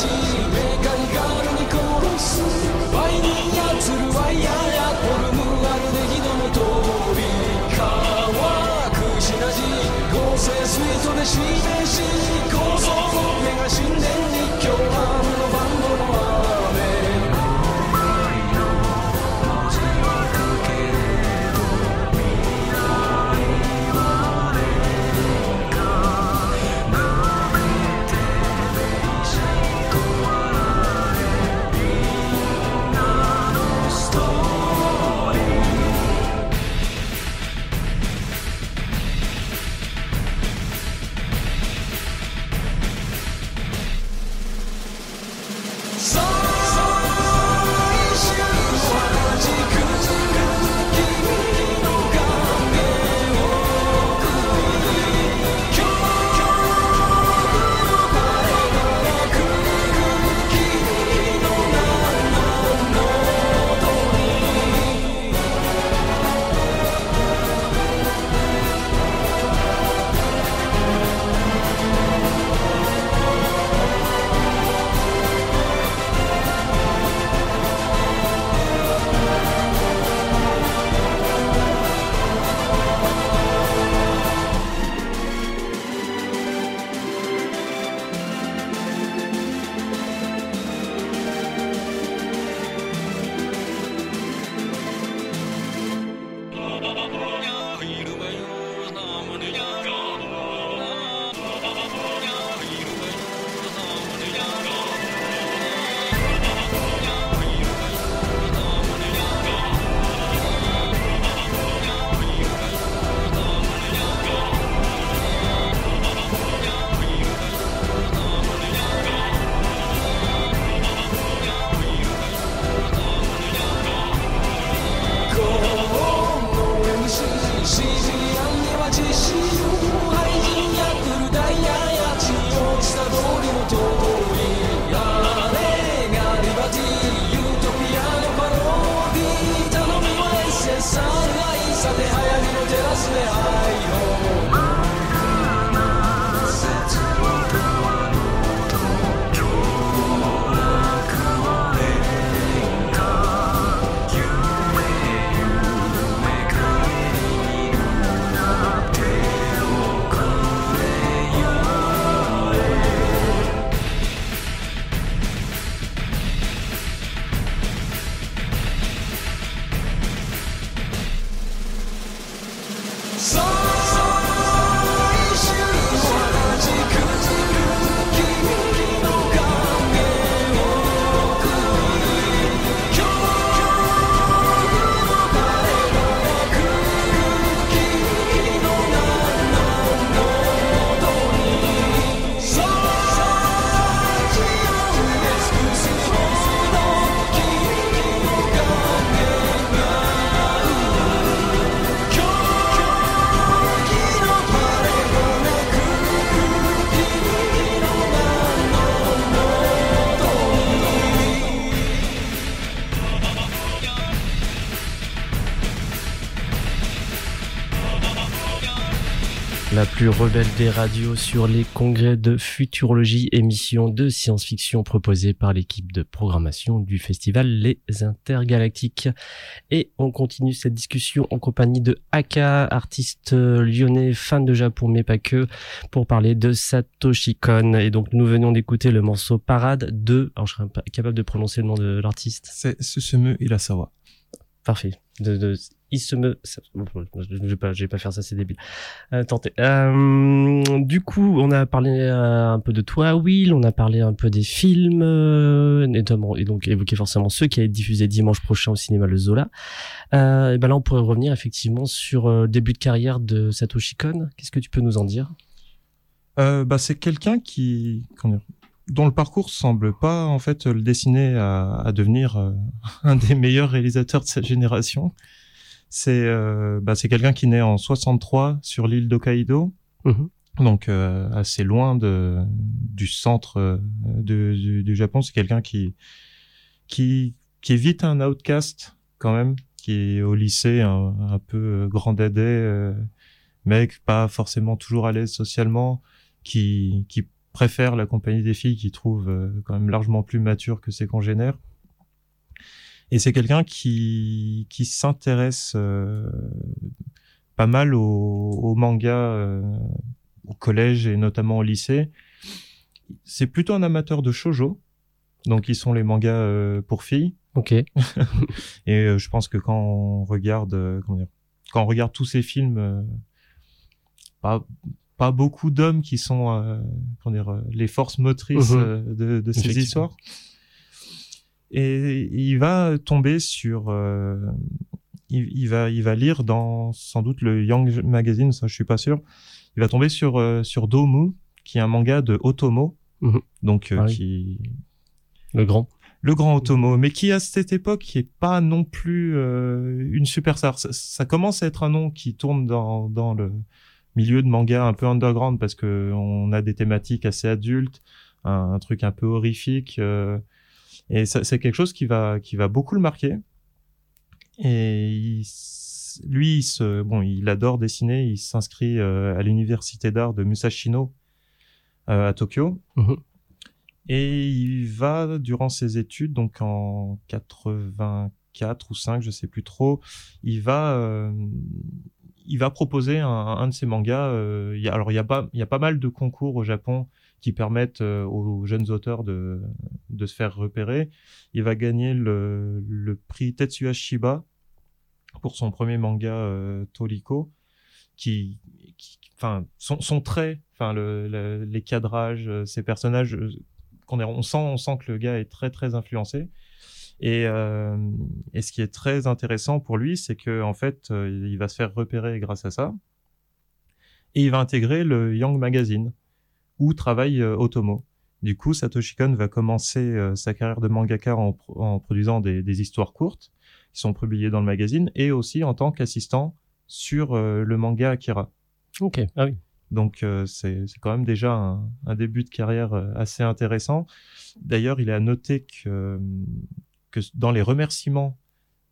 she plus rebelle des radios sur les congrès de futurologie, émission de science-fiction proposée par l'équipe de programmation du festival Les Intergalactiques. Et on continue cette discussion en compagnie de Aka, artiste lyonnais, fan de Japon mais pas que, pour parler de Satoshi Kon. Et donc nous venons d'écouter le morceau Parade de, alors je serais pas capable de prononcer le nom de l'artiste. C'est Susumu Irasawa. Parfait. De, de, il se me, je vais pas, vais pas faire ça, c'est débile. Euh. Euh, du coup, on a parlé euh, un peu de toi, Will. On a parlé un peu des films, euh, notamment, et donc évoqué forcément ceux qui allaient être diffusés dimanche prochain au cinéma Le Zola. Et ben là, on pourrait revenir effectivement sur le début de carrière de Satoshi Kon. Qu'est-ce que tu peux nous en dire? Bah, c'est quelqu'un qui, dont le parcours semble pas en fait le dessiner à, devenir un des meilleurs réalisateurs de sa génération. C'est euh, bah, c'est quelqu'un qui naît en 63 sur l'île d'Hokkaido, Mhm. donc euh, assez loin de du centre euh, de, du, du Japon. C'est quelqu'un qui qui qui est vite un outcast quand même, qui est au lycée un, un peu euh, grand dadais, euh, mec pas forcément toujours à l'aise socialement, qui qui préfère la compagnie des filles, qui trouve quand même largement plus mature que ses congénères. Et c'est quelqu'un qui qui s'intéresse euh, pas mal au, au manga euh, au collège et notamment au lycée. C'est plutôt un amateur de shojo, donc ils sont les mangas euh, pour filles. Ok. Et euh, je pense que quand on regarde, euh, comment dire, quand on regarde tous ces films, euh, pas pas beaucoup d'hommes qui sont, euh, comment dire, les forces motrices euh, de, de ces histoires. Et il va tomber sur, euh, il, il va il va lire dans sans doute le Young Magazine, ça je suis pas sûr. Il va tomber sur euh, sur Domu, qui est un manga de Otomo, Mhm. donc euh, Ah oui. qui Le grand. le grand Otomo, mais qui à cette époque qui est pas non plus euh, une superstar. Ça, ça commence à être un nom qui tourne dans, dans le milieu de manga un peu underground parce que on a des thématiques assez adultes, un, un truc un peu horrifique, euh, et c'est quelque chose qui va qui va beaucoup le marquer. Et il lui, il se, bon, il adore dessiner. Il s'inscrit euh, à l'université d'art de Musashino euh, à Tokyo. Mhm. Et il va, durant ses études, donc en 84 ou 5, je sais plus trop, il va, euh, il va proposer un, un de ses mangas. euh, il y a, alors, il y a pas, il y a pas mal de concours au Japon qui permettent euh, aux jeunes auteurs de, de se faire repérer. Il va gagner le, le prix Tetsuya Shiba pour son premier manga euh, Toriko, qui, qui- enfin, son, son trait, enfin, le, le- les cadrages, euh, ses personnages, euh, qu'on on sent, on sent que le gars est très très influencé. Et, euh, et ce qui est très intéressant pour lui, c'est que en fait, euh, il va se faire repérer grâce à ça, et il va intégrer le Young Magazine où travaille euh, Otomo. Du coup, Satoshi Kon va commencer euh, sa carrière de mangaka en, pro- en produisant des, des histoires courtes qui sont publiées dans le magazine et aussi en tant qu'assistant sur euh, le manga Akira. Ok. Ah oui. Donc euh, c'est quand même déjà un, un début de carrière assez intéressant. D'ailleurs, il est à noter que, que dans les remerciements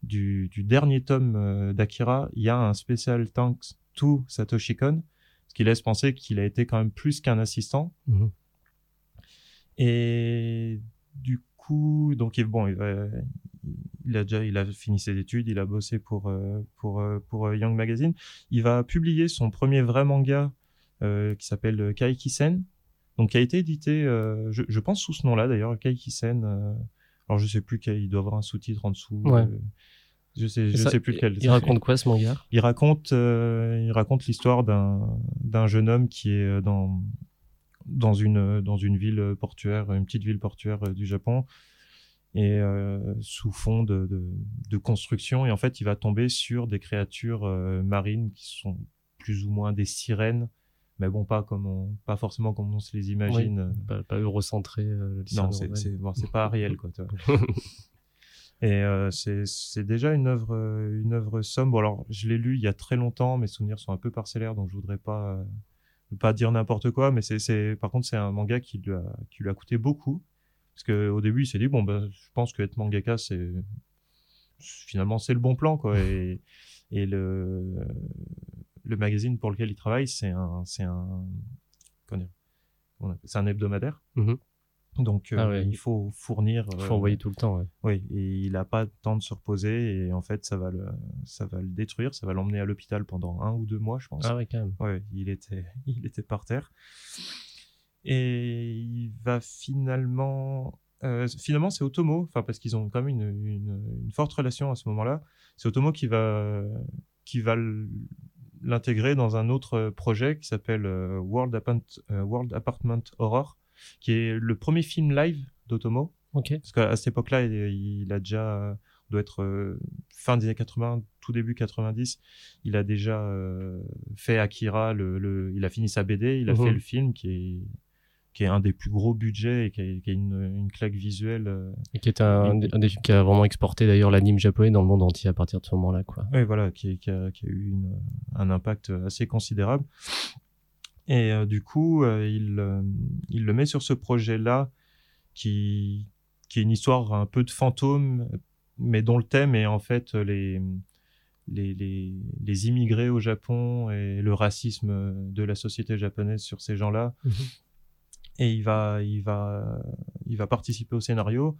du, du dernier tome d'Akira, il y a un spécial thanks to Satoshi Kon, qui laisse penser qu'il a été quand même plus qu'un assistant. Mhm. Et du coup, donc il- bon, il, va- il a déjà, il a fini ses études, il a bossé pour euh, pour euh, pour euh, Young Magazine. Il va publier son premier vrai manga euh, qui s'appelle Kaikisen, donc qui a été édité, euh, je, je pense sous ce nom-là d'ailleurs, Kaikisen. Euh, alors je sais plus quel, il doit avoir un sous-titre en dessous. Ouais. Je sais, je Ça, sais plus lequel. Il raconte quoi ce manga? Il raconte, euh, il raconte l'histoire d'un d'un jeune homme qui est euh, dans dans une dans une ville portuaire, une petite ville portuaire euh, du Japon, et euh, sous fond de, de de construction. Et en fait, il va tomber sur des créatures euh, marines qui sont plus ou moins des sirènes, mais bon, pas comme on, pas forcément comme on se les imagine. Pas, pas eurocentré. Non, c'est bon, pas Ariel quoi. Et euh, c'est déjà une œuvre euh, une œuvre sombre. Bon, alors je l'ai lu il y a très longtemps. Mes souvenirs sont un peu parcellaires, donc je voudrais pas euh, dire n'importe quoi. Mais par contre c'est un manga qui lui a coûté beaucoup parce que au début il s'est dit bon ben je pense que être mangaka c'est finalement c'est le bon plan quoi. Et le magazine pour lequel il travaille c'est un hebdomadaire. Mhm. Donc euh, Ah ouais. il faut fournir. Il faut envoyer tout le temps. ouais. oui, et il a pas le temps de se reposer et en fait ça va le ça va le détruire, ça va l'emmener à l'hôpital pendant un ou deux mois, je pense. Ah ouais, quand même. Ouais, il était il était par terre et il va finalement euh, finalement c'est Otomo, enfin parce qu'ils ont quand même une, une, une forte relation à ce moment-là. C'est Otomo qui va qui va l'intégrer dans un autre projet qui s'appelle euh, World, World Apartment Horror, qui est le premier film live d'Otomo. Parce qu'à cette époque-là, il, il a déjà, euh, doit être euh, fin des années 80, tout début 90, il a déjà euh, fait Akira, le, le, il a fini sa BD, il a Mhm. fait le film qui est, qui est un des plus gros budgets et qui a, qui a une, une claque visuelle. Et qui est un, des- un des films qui a vraiment exporté d'ailleurs l'anime japonais dans le monde entier à partir de ce moment-là, quoi. Ouais, voilà, qui, qui, a, qui a eu une, un impact assez considérable. Et euh, du coup, euh, il, euh, il le met sur ce projet-là, qui, qui est une histoire un peu de fantôme, mais dont le thème est en fait les, les, les, les immigrés au Japon et le racisme de la société japonaise sur ces gens-là. Mhm. Et il va, il va, il va participer au scénario.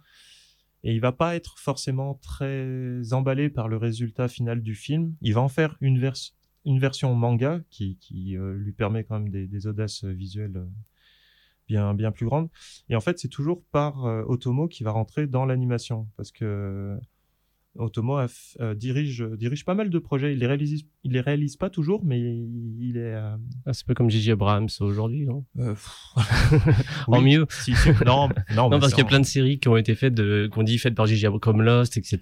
Et il va pas être forcément très emballé par le résultat final du film. Il va en faire une, vers- une version manga qui, euh, lui permet quand même des, des audaces visuelles euh, bien, bien plus grandes. Et en fait, c'est toujours par euh, Otomo qui va rentrer dans l'animation parce que Otomo a f- euh, dirige, dirige pas mal de projets. Il les réalise, il les réalise pas toujours, mais il, est. euh, Ah, c'est pas comme Gigi Abrams aujourd'hui, non? Euh, En oui, mieux. si, si, non, non, Non, parce qu'il y a plein de séries qui ont été faites de, qu'on dit faites par Gigi Abrams, comme Lost, etc.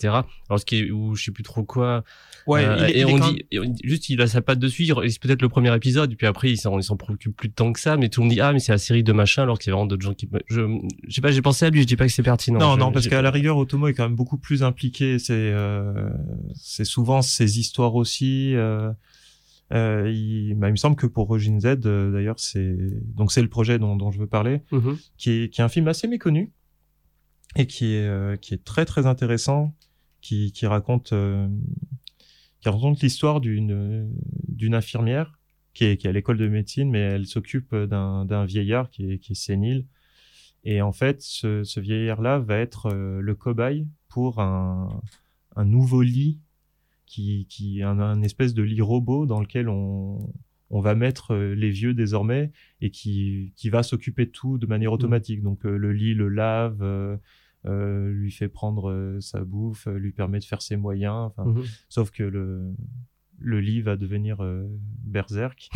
Alors, ce qui est, ou je sais plus trop quoi. Ouais, Euh, il est- et il on dit, et juste, il a sa patte dessus, il réalise peut-être le premier épisode, et puis après, il s'en, il s'en préoccupe plus de temps que ça, mais tout le monde dit, ah, mais c'est la série de machin, alors qu'il y a vraiment d'autres gens qui, je, je sais pas, j'ai pensé à lui, je dis pas que c'est pertinent. Non, Je- non, parce qu'à la rigueur, Otomo est quand même beaucoup plus impliqué. C'est, euh, c'est souvent ses histoires aussi. Euh, euh, il, bah, il me semble que pour Rogin Z, euh, d'ailleurs, c'est donc c'est le projet dont, dont je veux parler, Mhm. qui est, qui est un film assez méconnu et qui est, euh, qui est très très intéressant, qui, qui raconte, qui raconte l'histoire d'une d'une infirmière qui est, qui est à l'école de médecine, mais elle s'occupe d'un vieillard qui est, qui est sénile. Et en fait, ce, ce vieillard-là va être le cobaye pour un, un nouveau lit qui, qui un, un espèce de lit robot dans lequel on, on va mettre euh, les vieux désormais et qui, qui va s'occuper de tout de manière automatique. Donc euh, le lit le lave, euh, euh, lui fait prendre sa bouffe, lui permet de faire ses moyens. Mhm. Sauf que le, le lit va devenir berserk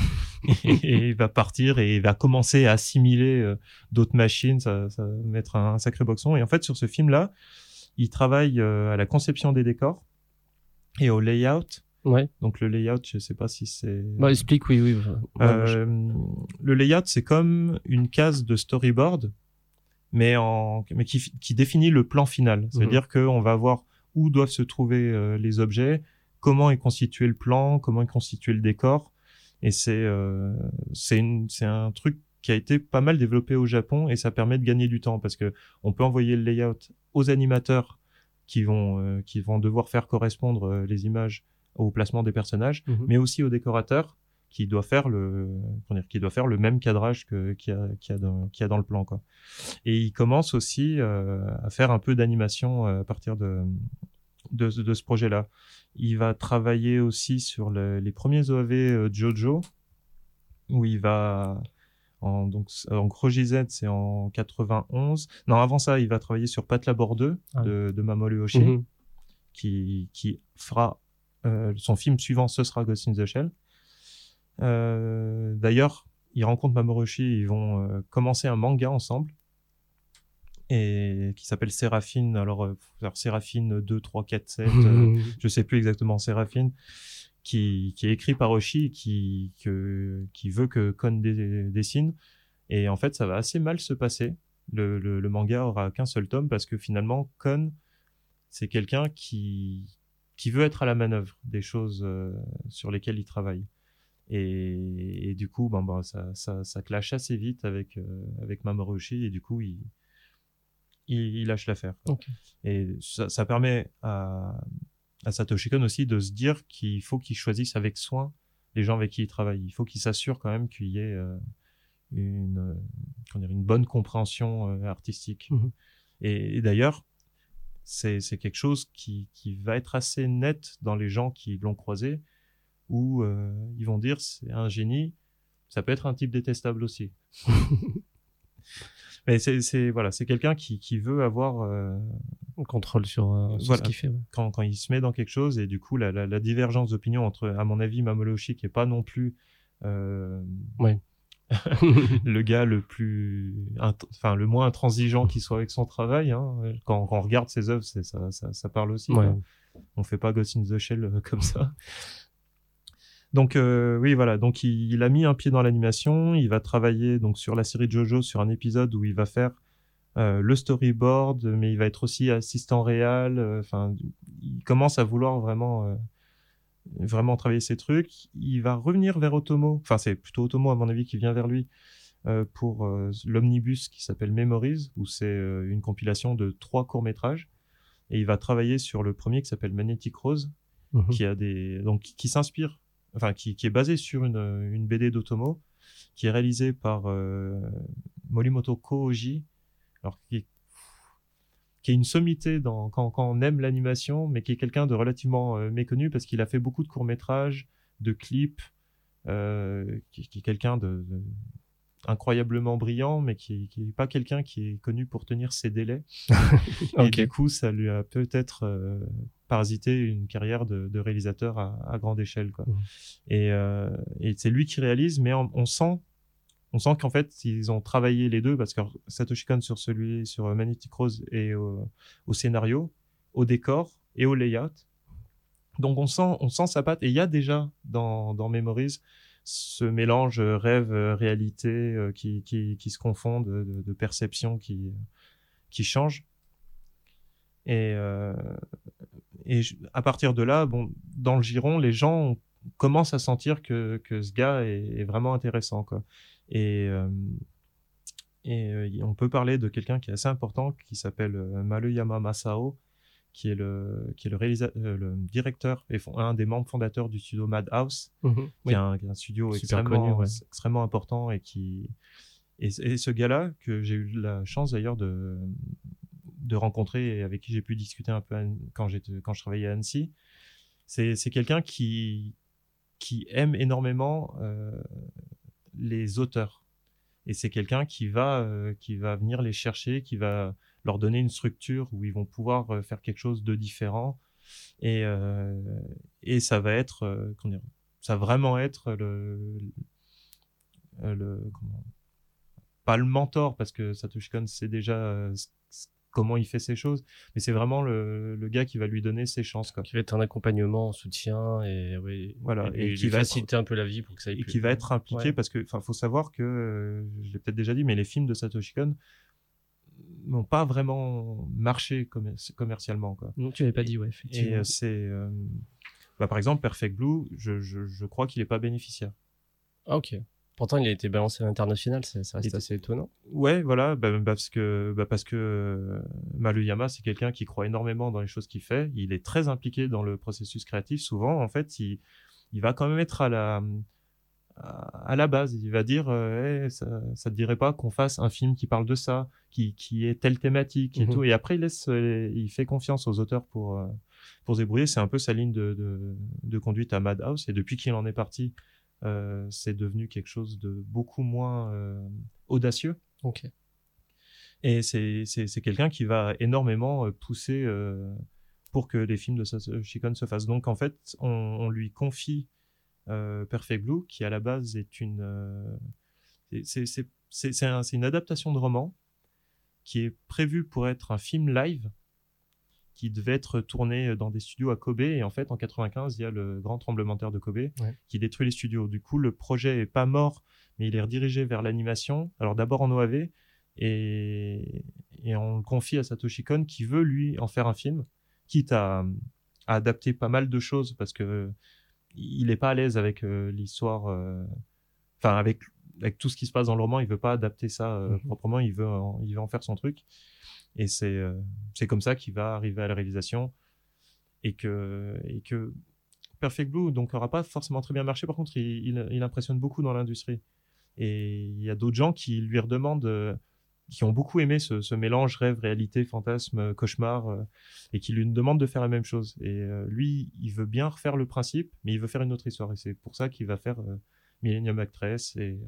et il va partir et il va commencer à assimiler d'autres machines, ça, ça va mettre un, sacré boxon. Et en fait, sur ce film-là, il travaille euh, à la conception des décors et au layout. Ouais. Donc le layout, je sais pas si c'est... Bah, explique, oui, oui. Ouais, moi, je- Euh, le layout, c'est comme une case de storyboard, mais, en, mais qui, qui définit le plan final. Mhm. C'est-à-dire qu'on va voir où doivent se trouver euh, les objets, comment est constitué le plan, comment est constitué le décor. Et c'est euh, c'est un truc qui a été pas mal développé au Japon et ça permet de gagner du temps parce que on peut envoyer le layout aux animateurs qui vont euh, qui vont devoir faire correspondre euh, les images au placement des personnages, Mhm. mais aussi au décorateur qui doit faire le dire, qui doit faire le même cadrage que qu'il y a qu'il y a dans qu'il y a dans le plan quoi. Et il commence aussi euh, à faire un peu d'animation à partir de de, ce- de ce projet-là. Il va travailler aussi sur le- les premiers OAV Jojo où il va en donc Roger Z c'est en 91. Non, avant ça, il va travailler sur Pat Labor 2 Ah. de, de Mamoru Oshii Mhm. qui, qui fera euh, son film suivant, ce sera Ghost in the Shell. Euh, D'ailleurs, il rencontre Mamoru Oshii, ils vont euh, commencer un manga ensemble et qui s'appelle Séraphine. Alors, euh, alors, Séraphine 2, 3, 4, 7, euh, Mhm. je sais plus exactement Séraphine, qui, qui est écrit par Oshii, et qui, que, qui veut que Kon dessine. Et en fait, ça va assez mal se passer. Le, le, le manga aura qu'un seul tome parce que finalement, Kon, c'est quelqu'un qui, qui veut être à la manœuvre des choses euh, sur lesquelles il travaille. Et, et du coup, ben, ben, ça, ça, ça clash assez vite avec, euh, avec Mamoru Oshii et du coup, il, il, il lâche l'affaire. Et ça, ça permet à, à Satoshi Kon aussi de se dire qu'il faut qu'il choisisse avec soin les gens avec qui il travaille. Il faut qu'il s'assure quand même qu'il y ait euh, une, euh, dire, une bonne compréhension euh, artistique. Mhm. Et, et d'ailleurs, c'est quelque chose qui, qui va être assez net dans les gens qui l'ont croisé, où euh, ils vont dire c'est un génie, ça peut être un type détestable aussi. Mais c'est voilà, c'est quelqu'un qui, qui veut avoir On contrôle sur, euh, sur Voilà. ce qu'il fait. ouais. quand, quand il se met dans quelque chose et du coup la, la, la divergence d'opinion entre à mon avis Mamoru Oshii qui est pas non plus euh, Ouais. le gars le plus enfin le moins intransigeant qui soit avec son travail hein. quand, quand on regarde ses œuvres ça, ça ça parle aussi Ouais. quoi. on fait pas Ghost in the Shell euh, comme ça donc euh, oui voilà donc il, il a mis un pied dans l'animation il va travailler donc sur la série Jojo sur un épisode où il va faire euh, le storyboard mais il va être aussi assistant réel euh, enfin il commence à vouloir vraiment euh, vraiment travailler ses trucs il va revenir vers Otomo enfin c'est plutôt Otomo à mon avis qui vient vers lui pour l'omnibus qui s'appelle Memories où c'est une compilation de trois courts métrages et il va travailler sur le premier qui s'appelle Magnetic Rose Mhm. qui a des donc qui s'inspire enfin qui, qui est basé sur une, une BD d'Otomo qui est réalisée par euh, Morimoto Koji alors qui est, qui est une sommité dans quand, quand on aime l'animation mais qui est quelqu'un de relativement euh, méconnu parce qu'il a fait beaucoup de courts métrages de clips, euh, qui, qui est quelqu'un de, de- incroyablement brillant, mais qui, qui est pas quelqu'un qui est connu pour tenir ses délais. Et Ok. du coup, ça lui a peut-être euh, parasité une carrière de, de réalisateur à, à grande échelle. Quoi. Mhm. Et, et c'est lui qui réalise, mais on, on sent, on sent qu'en fait, ils ont travaillé les deux parce que Satoshi Kon sur celui, sur euh, Magnetic Rose et au, scénario, au décor et au layout. Donc on sent, on sent sa patte. Et il y a déjà dans, dans Memories ce mélange euh, rêve euh, qui, qui, qui se confondent, de, de, perception qui qui change. Et et à partir de là, bon, dans le giron, les gens commencent à sentir que que ce gars est, est vraiment intéressant, quoi. Et euh, et euh, on peut parler de quelqu'un qui est assez important, qui s'appelle euh, Maruyama Masao, qui est le qui est le, réalisa- le directeur et fon- un des membres fondateurs du studio Madhouse, Mhm. qui Oui. est un, qui est un studio Super extrêmement, connu, ouais. extrêmement important et qui et, et ce gars-là que j'ai eu la chance d'ailleurs de de rencontrer et avec qui j'ai pu discuter un peu quand j'étais quand je travaillais à Annecy, c'est c'est quelqu'un qui qui aime énormément euh, les auteurs. Et c'est quelqu'un qui va euh, qui va venir les chercher, qui va leur donner une structure où ils vont pouvoir euh, faire quelque chose de différent. Et euh, et ça va être dire, ça va vraiment être le le, pas le mentor parce que Satoshi Kon sait déjà comment il fait ses choses mais c'est vraiment le, le gars qui va lui donner ses chances quoi Qui va être un accompagnement, un soutien et, oui, Voilà, et, et qui va être- faciliter un peu la vie pour que ça aille et plus qui va être impliqué Ouais. parce que enfin faut savoir que euh, je l'ai peut-être déjà dit mais les films de Satoshi Kon n'ont pas vraiment marché commer- commercialement quoi Non, tu l'avais pas Et- dit, ouais, et effectivement. euh, c'est euh, bah, par exemple Perfect Blue je, je, je crois qu'il est pas bénéficiaire Ah, ok. Pourtant, il a été balancé à l'international, ça, ça reste Il- assez étonnant. ouais voilà bah, bah, parce que bah, parce que euh, Maruyama c'est quelqu'un qui croit énormément dans les choses qu'il fait il est très impliqué dans le processus créatif souvent en fait il il va quand même être à la à la base, il va dire euh, ça, ça te dirait pas qu'on fasse un film qui parle de ça, qui, qui est telle thématique et Mhm. tout. Et après, il laisse, euh, il fait confiance aux auteurs pour pour se débrouiller. C'est un peu sa ligne de, de, de conduite à Madhouse. Et depuis qu'il en est parti, euh, c'est devenu quelque chose de beaucoup moins euh, audacieux. Ok. Et c'est quelqu'un qui va énormément euh, pousser euh, pour que les films de Satoshi se fassent. Donc en fait, on, on lui confie Perfect Blue, qui à la base est une c'est c'est c'est c'est un- c'est une adaptation de roman qui est prévue pour être un film live qui devait être tourné dans des studios à Kobe et en fait en 95 il y a le grand tremblement de terre de Kobe Ouais. qui détruit les studios. Du coup le projet est pas mort mais il est redirigé vers l'animation. Alors d'abord en OAV et, et on le confie à Satoshi Kon qui veut lui en faire un film, quitte à, à adapter pas mal de choses parce que il est pas à l'aise avec euh, l'histoire, euh, enfin avec avec tout ce qui se passe dans le roman, il veut pas adapter ça euh, Mhm. proprement, il veut en, il veut en faire son truc. Et c'est euh, c'est comme ça qu'il va arriver à la réalisation. Et que et que Perfect Blue donc aura pas forcément très bien marché. Par contre il, il, il impressionne beaucoup dans l'industrie. Et il y a d'autres gens qui lui redemandent euh, qui ont beaucoup aimé ce, ce mélange rêve réalité fantasme cauchemar et qui lui demandent de faire la même chose. Et lui il veut bien refaire le principe mais il veut faire une autre histoire. Et c'est pour ça qu'il va faire Millennium Actress et,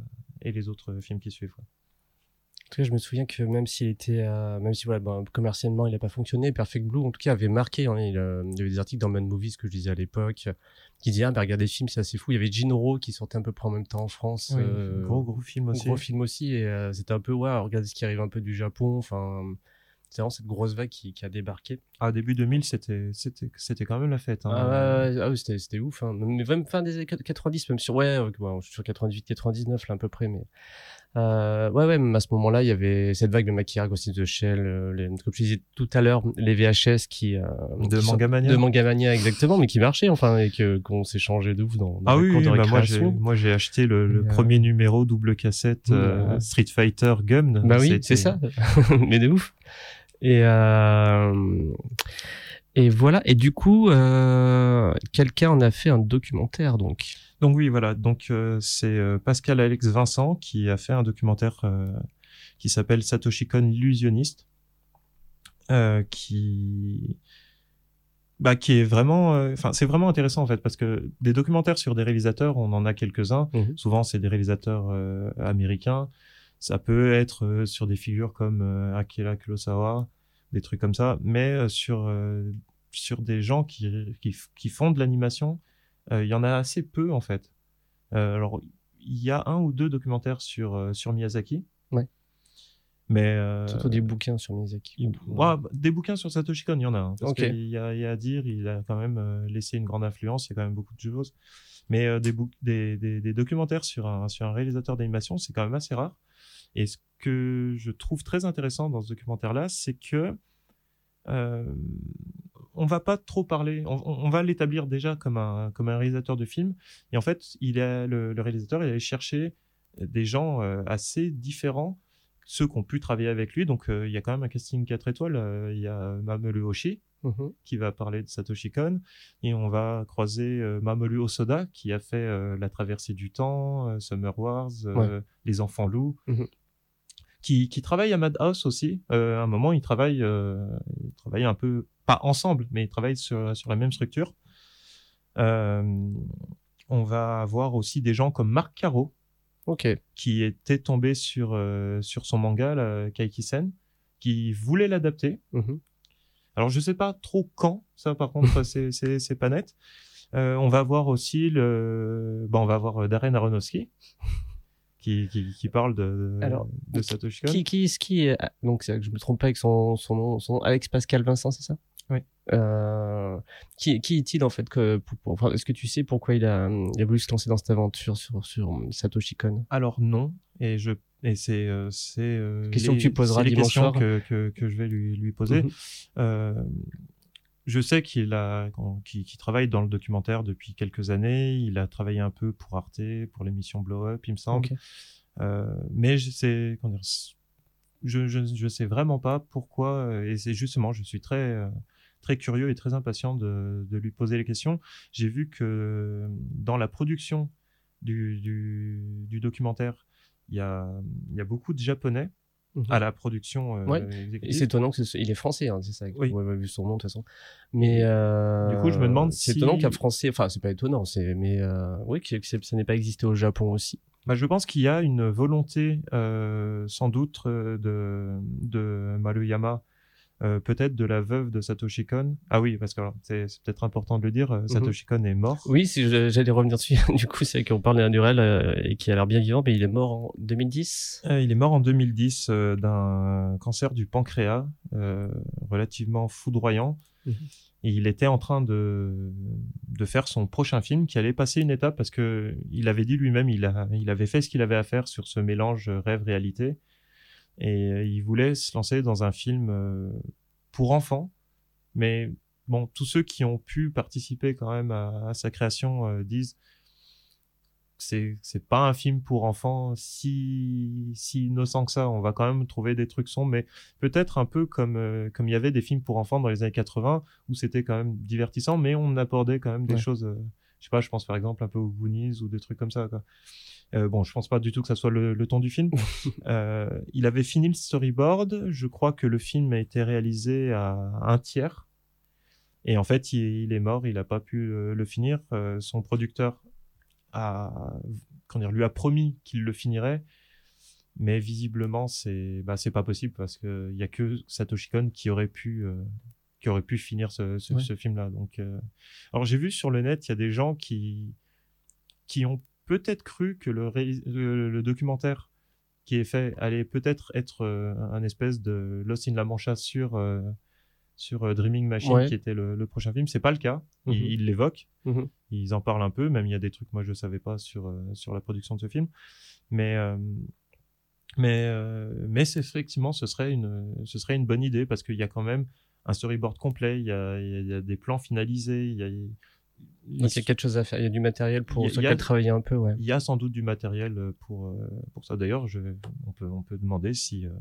et les autres films qui suivent. En tout cas, je me souviens que même s'il était, euh, même si voilà, bon, commercialement il n'a pas fonctionné, Perfect Blue en tout cas avait marqué. hein, il, euh, il y avait des articles dans Mad Movies que je lisais à l'époque qui disaient ah, bah, regardez le film, c'est assez fou. Il y avait Jinro qui sortait à peu près en même temps en France. euh, gros gros film aussi gros film aussi et euh, c'était un peu ouais, regardez ce qui arrive un peu du Japon. Enfin, c'est vraiment cette grosse vague qui, qui a débarqué. ah début 2000 c'était c'était c'était quand même la fête hein. Ah, ah oui, c'était, c'était ouf. Hein. Mais même fin des années 90, même sur, ouais, bon, je suis sur 98, 99, là, à peu près, mais, euh, ouais, ouais, même à ce moment-là, il y avait cette vague de Makira, Ghost the Shell, euh, les, comme je disais tout à l'heure, les VHS qui, euh, de qui sont- Mangamania de Mangamania, exactement, mais qui marchaient, enfin, et que, qu'on s'est changé de ouf dans, dans Ah oui, cour oui, de bah moi j'ai acheté le, le euh, premier numéro double cassette euh, Ouais. Street Fighter Gum. Bah oui, c'est ça. mais de ouf. Et euh, et voilà. Et du coup, euh, quelqu'un en a fait un documentaire, donc. Donc oui, voilà. Donc euh, c'est Pascal Alex Vincent qui a fait un documentaire qui s'appelle Satoshi Kon l'illusionniste, qui bah, qui est vraiment, euh, enfin, c'est vraiment intéressant en fait parce que des documentaires sur des réalisateurs, on en a quelques-uns. Mhm. Souvent, c'est des réalisateurs euh, américains. Ça peut être euh, sur des figures comme euh, Akira Kurosawa, des trucs comme ça, mais euh, sur sur des gens qui qui, font de l'animation, il y en a assez peu en fait. Alors, il y a un ou deux documentaires sur sur Miyazaki. Ouais. Mais euh, Surtout des bouquins sur Miyazaki. il- ouais, des bouquins sur Satoshi Kon, il y en a. hein, parce qu'il y a, il y a à dire, il a quand même euh, laissé une grande influence. Il y a quand même beaucoup de choses. Mais euh, des, des, des, des documentaires sur un, sur un réalisateur d'animation, c'est quand même assez rare. Et ce que je trouve très intéressant dans ce documentaire-là, c'est que euh, on va pas trop parler. On, va l'établir déjà comme un, comme un réalisateur de film. Et en fait, il est, le, le réalisateur, il allait chercher des gens euh, assez différents ceux qui ont pu travailler avec lui. Donc, euh, il y a quand même un casting 4 étoiles. Euh, Il y a Mamoru Oshii Mhm. qui va parler de Satoshi Kon. Et on va croiser euh, Mamoru Osoda qui a fait euh, La traversée du temps, euh, Summer Wars, Les enfants loups. Mhm. Qui, qui travaille à Madhouse aussi. Euh, à un moment, ils travaillent, euh, ils travaillent un peu, pas ensemble, mais ils travaillent sur, sur la même structure. Euh, on va avoir aussi des gens comme Marc Caro, qui était tombé sur, sur son manga, là, Kaikisen, qui voulait l'adapter. Mhm. Alors, je sais pas trop quand, ça, par contre, c'est, pas net. Euh, on va voir aussi le, bon, on va voir Darren Aronofsky, qui, qui, qui parle de, Alors, de Satoshi Kon. Qui, qui, ce qui est, donc, c'est- je me trompe pas avec son, son nom, son nom, Alex Pascal Vincent, c'est ça? Oui. Euh, qui, qui est-il en fait que, pour, pour- enfin, est-ce que tu sais pourquoi il a, il a voulu se lancer dans cette aventure sur, sur Satoshi Kon? Alors, non. Et je, et c'est, euh, c'est, euh, Question les- que tu poseras les questions que, que, que je vais lui, lui poser. Euh, je sais qu'il a, qu'il, travaille dans le documentaire depuis quelques années. Il a travaillé un peu pour Arte, pour l'émission Blow Up, il me semble. Euh, mais je sais, comment dire, je, je, je sais vraiment pas pourquoi. euh, Et c'est justement, je suis très, euh, très curieux et très impatient de, de lui poser les questions. J'ai vu que dans la production du, du, du documentaire, il y a, il y a beaucoup de japonais Mhm. à la production euh, Ouais. exécutive. Et c'est étonnant que ce soit- il est français, hein, c'est ça. Oui. Ouais, vu son nom de toute façon. Mais euh, Du coup, je me demande c'est si- étonnant qu'un français, enfin c'est pas étonnant, c'est mais euh, oui que, que c'est- ça n'ait pas existé au Japon aussi. Bah, je pense qu'il y a une volonté, euh, sans doute, euh, de, de Maruyama, euh, peut-être de la veuve de Satoshi Kon. Ah oui, parce que c'est peut-être important de le dire, euh, Satoshi Kon est mort. Oui, si j'allais revenir dessus. du coup, c'est qu'on parle d'un Durel euh, et qui a l'air bien vivant, mais il est mort en 2010. Euh, il est mort en 2010 euh, d'un cancer du pancréas, relativement foudroyant. Mhm. Il était en train de, de faire son prochain film qui allait passer une étape parce que il avait dit lui-même, il, a, il avait fait ce qu'il avait à faire sur ce mélange rêve-réalité. Et euh, il voulait se lancer dans un film euh, pour enfants. Mais bon, tous ceux qui ont pu participer quand même à, à sa création euh, disent c'est c'est pas un film pour enfants si si innocent que ça on va quand même trouver des trucs sombres mais peut-être un peu comme euh, comme il y avait des films pour enfants dans les années 80 où c'était quand même divertissant mais on abordait quand même des Ouais. choses euh, je sais pas je pense par exemple un peu aux Goonies ou des trucs comme ça quoi. Euh, bon je pense pas du tout que ça soit le, le ton du film. Euh, il avait fini le storyboard. Je crois que le film a été réalisé à un tiers. Et en fait il, il est mort. Il a pas pu euh, le finir. Son producteur a comment dire, lui a promis qu'il le finirait, mais visiblement c'est bah pas possible parce que il y a que Satoshi Kon qui aurait pu qui aurait pu finir ce, ce, Ouais. ce film-là. Donc, euh, alors j'ai vu sur le net, il y a des gens qui qui ont peut-être cru que le, réalis- le, le documentaire qui est fait allait peut-être être euh, un espèce de Lost in La Mancha sur euh, sur Dreaming Machine Ouais. qui était le, le prochain film. C'est pas le cas. Mhm. Ils ils l'évoquent Mhm. ils en parlent un peu, même il y a des trucs moi je savais pas sur sur la production de ce film, mais mais mais effectivement ce serait une ce serait une bonne idée parce qu'il y a quand même un storyboard complet, il y a il y a, des plans finalisés, il y a il Donc il y a quelque chose à faire, il y a du matériel pour sur lequel travailler un peu, ouais. il y a sans doute du matériel euh, pour euh, pour ça. D'ailleurs, on peut on peut demander si euh,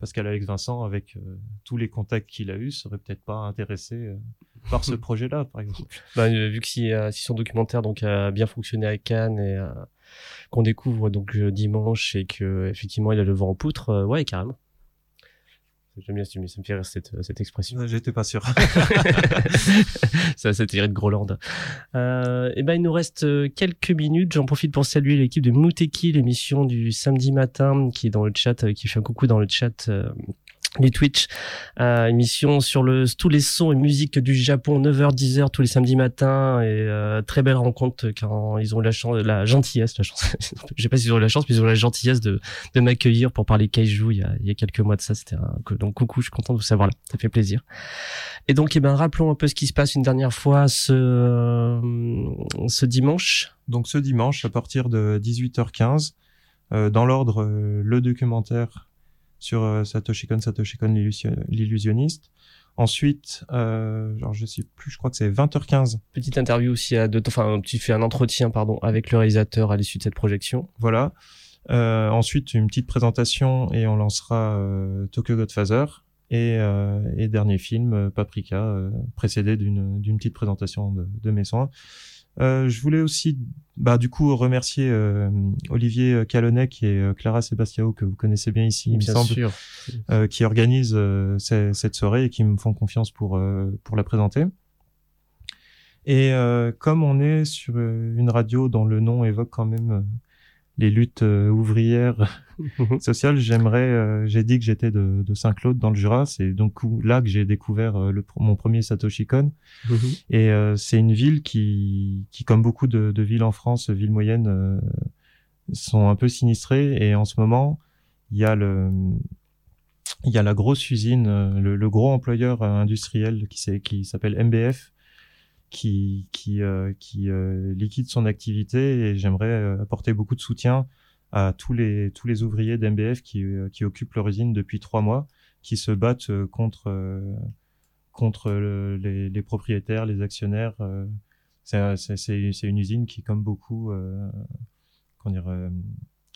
Pascal Alex Vincent avec euh, tous les contacts qu'il a eu serait peut-être pas intéressé euh, par ce projet-là par exemple. Euh, vu que si, si son documentaire donc a bien fonctionné à Cannes et qu'on découvre donc dimanche et que effectivement il a le vent en poutre, ouais carrément. J'aime bien, ça me fait rire cette, cette expression. J'étais pas sûr. ça, ça tiré de Groland. Euh, et ben, il nous reste euh, quelques minutes. J'en profite pour saluer l'équipe de Mouteki, l'émission du samedi matin, qui est dans le chat, euh, qui fait un coucou dans le chat. Euh, du Twitch, euh, émission sur le tous les sons et musiques du Japon 9h 10h tous les samedis matins et euh, très belle rencontre quand ils ont la chance la gentillesse la chance. Je sais pas s'ils ont eu la chance mais ils ont la gentillesse de de m'accueillir pour parler kaiju il y a il y a quelques mois de ça. C'était un donc coucou je suis content de vous savoir là. Ça fait plaisir. Et donc eh ben rappelons un peu ce qui se passe une dernière fois ce euh, ce dimanche. Donc ce dimanche, à partir de 18h15, euh, dans l'ordre, euh, le documentaire sur euh, Satoshi Kon, Satoshi Kon l'illusio- l'illusionniste. Ensuite, euh, genre je sais plus, je crois que c'est 20h15. petite interview aussi à deux enfin tu fais un entretien pardon avec le réalisateur à l'issue de cette projection Voilà. Euh, ensuite, une petite présentation et on lancera euh, Tokyo Godfather. Et, euh, et dernier film, Paprika, précédé d'une d'une petite présentation de, de mes soins. Euh, je voulais aussi, bah, du coup, remercier euh, Olivier Calonnet et euh, Clara Sebastiao, que vous connaissez bien ici, il me semble, sûr euh, qui organisent euh, ce- cette soirée et qui me font confiance pour, euh, pour la présenter. Et euh, comme on est sur une radio dont le nom évoque quand même euh, les luttes euh, ouvrières sociales, j'aimerais, euh, j'ai dit que j'étais de, de Saint-Claude dans le Jura, c'est donc là que j'ai découvert euh, le, mon premier Satoshi Kon. Et euh, c'est une ville qui, qui comme beaucoup de, de villes en France, villes moyennes, sont un peu sinistrées. Et en ce moment, il y a le, il y a la grosse usine, le, le gros employeur industriel qui s'appelle MBF, qui, qui, euh, qui euh, liquide son activité. Et j'aimerais euh, apporter beaucoup de soutien à tous les, tous les ouvriers d'MBF qui, qui occupent leur usine depuis trois mois, qui se battent contre, contre le- les, les propriétaires, les actionnaires. c'est c'est- une usine qui, comme beaucoup, comment dire,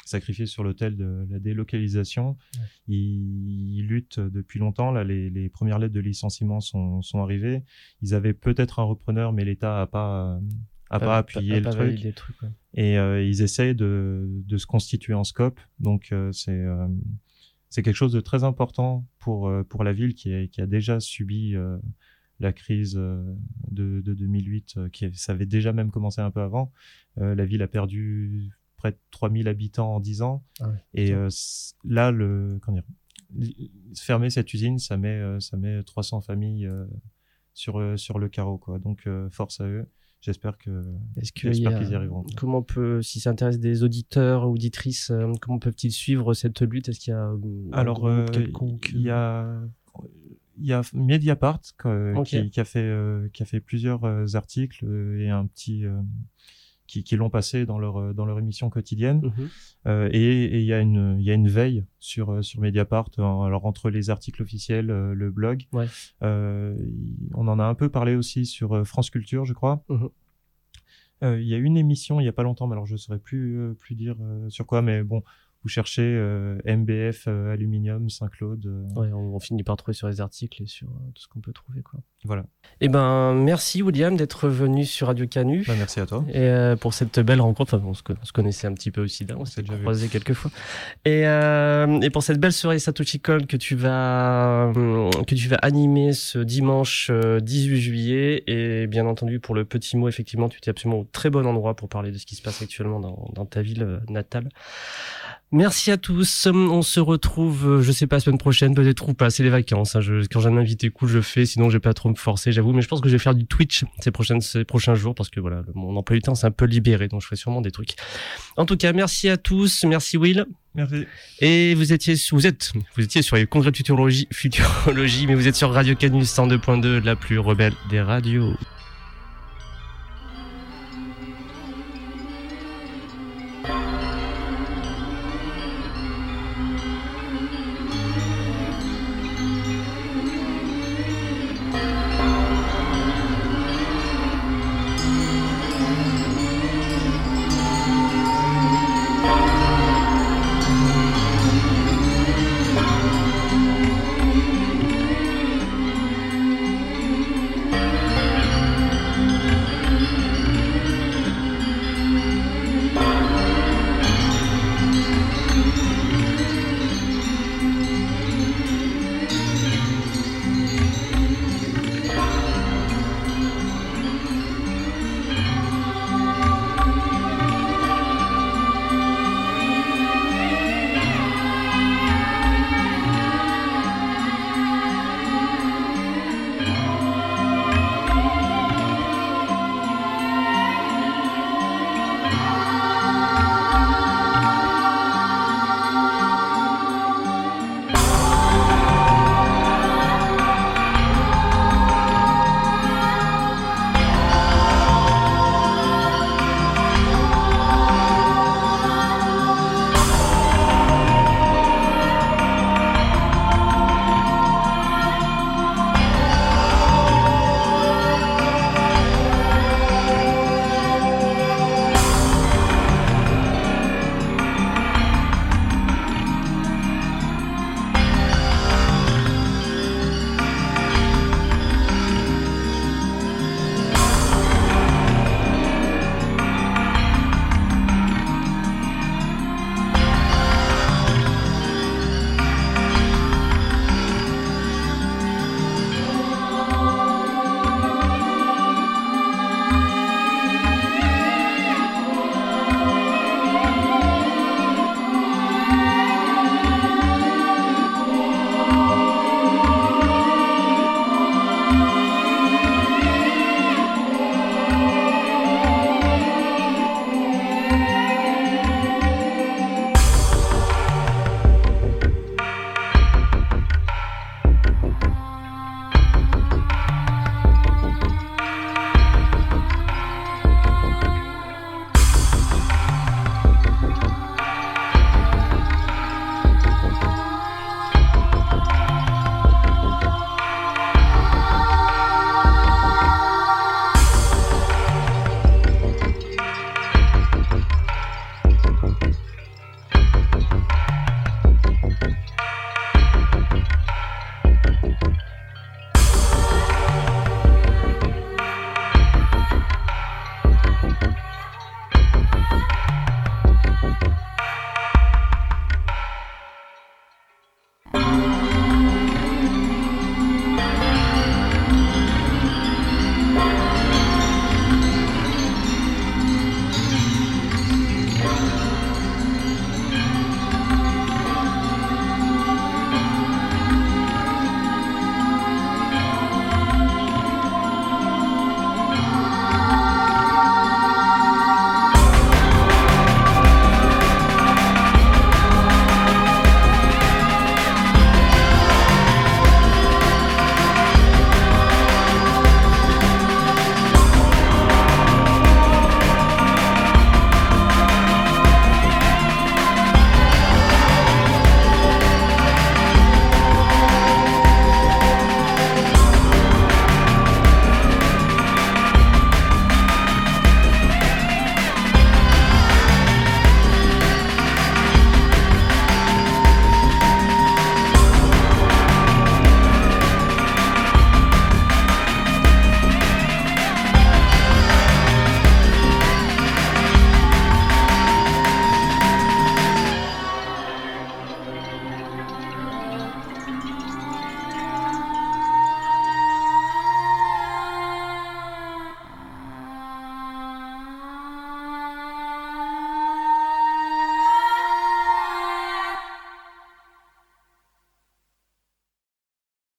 sacrifiée sur l'autel de la délocalisation. Ils, ils luttent depuis longtemps. Là, les, les premières lettres de licenciement sont, sont arrivées. Ils avaient peut-être un repreneur, mais l'État a pas a pas, appuyé le pas truc ouais. et euh, ils essayent de, de se constituer en scope. Donc euh, c'est euh, c'est quelque chose de très important pour pour la ville qui, est, qui a déjà subi la crise de, de 2008, euh, qui ça avait déjà même commencé un peu avant. La ville a perdu près de 3000 habitants en 10 ans. Ah ouais, et euh, là, le comment dire, li- fermer cette usine, ça met euh, ça met 300 familles euh, sur sur le carreau quoi. Donc force à eux. J'espère que Est-ce qu'il j'espère y a- qu'ils y arriveront. comment on peut si ça intéresse des auditeurs auditrices comment peuvent-ils suivre cette lutte? Est-ce qu'il y a Alors, il y a, il y a Mediapart euh, Ok. qui, qui a fait, qui a fait plusieurs articles et un petit, qui, qui l'ont passé dans leur, euh, dans leur émission quotidienne. Mhm. Euh, et il y a une, y a une veille sur, euh, sur Mediapart. Alors, entre les articles officiels, le blog, Ouais. euh, on en a un peu parlé aussi sur France Culture, je crois. Mhm. Euh, Il y a une émission il y a pas longtemps, mais alors je saurais plus euh, plus dire euh, sur quoi, mais bon, vous cherchez euh, MBF euh, Aluminium Saint-Claude, euh, Ouais, on, on finit par trouver sur les articles et sur euh, tout ce qu'on peut trouver quoi. voilà. Eh ben merci William d'être venu sur Radio Canu. Bah, merci à toi. Et euh, pour cette belle rencontre, enfin, on, se, on se connaissait un petit peu aussi d'avant, on s'est déjà vu. croisés quelques fois. Et, euh, et pour cette belle soirée Satoshi Kon que tu vas que tu vas animer ce dimanche euh, 18 juillet, et bien entendu pour le petit mot, effectivement, tu étais absolument au très bon endroit pour parler de ce qui se passe actuellement dans, dans ta ville natale. Merci à tous. On se retrouve, euh, je sais pas, la semaine prochaine, peut-être ou pas. C'est les vacances. hein. Je, quand j'ai un invité cool, je fais. Sinon, je vais pas trop me forcer, j'avoue. Mais je pense que je vais faire du Twitch ces prochaines, ces prochains jours parce que voilà, le- mon emploi du temps c'est un peu libéré, donc je ferai sûrement des trucs. En tout cas, merci à tous. Merci Will. Merci. Et vous étiez, vous êtes, vous étiez sur les congrès de futurologie, futurologie, mais vous êtes sur Radio Canus 102.2, la plus rebelle des radios.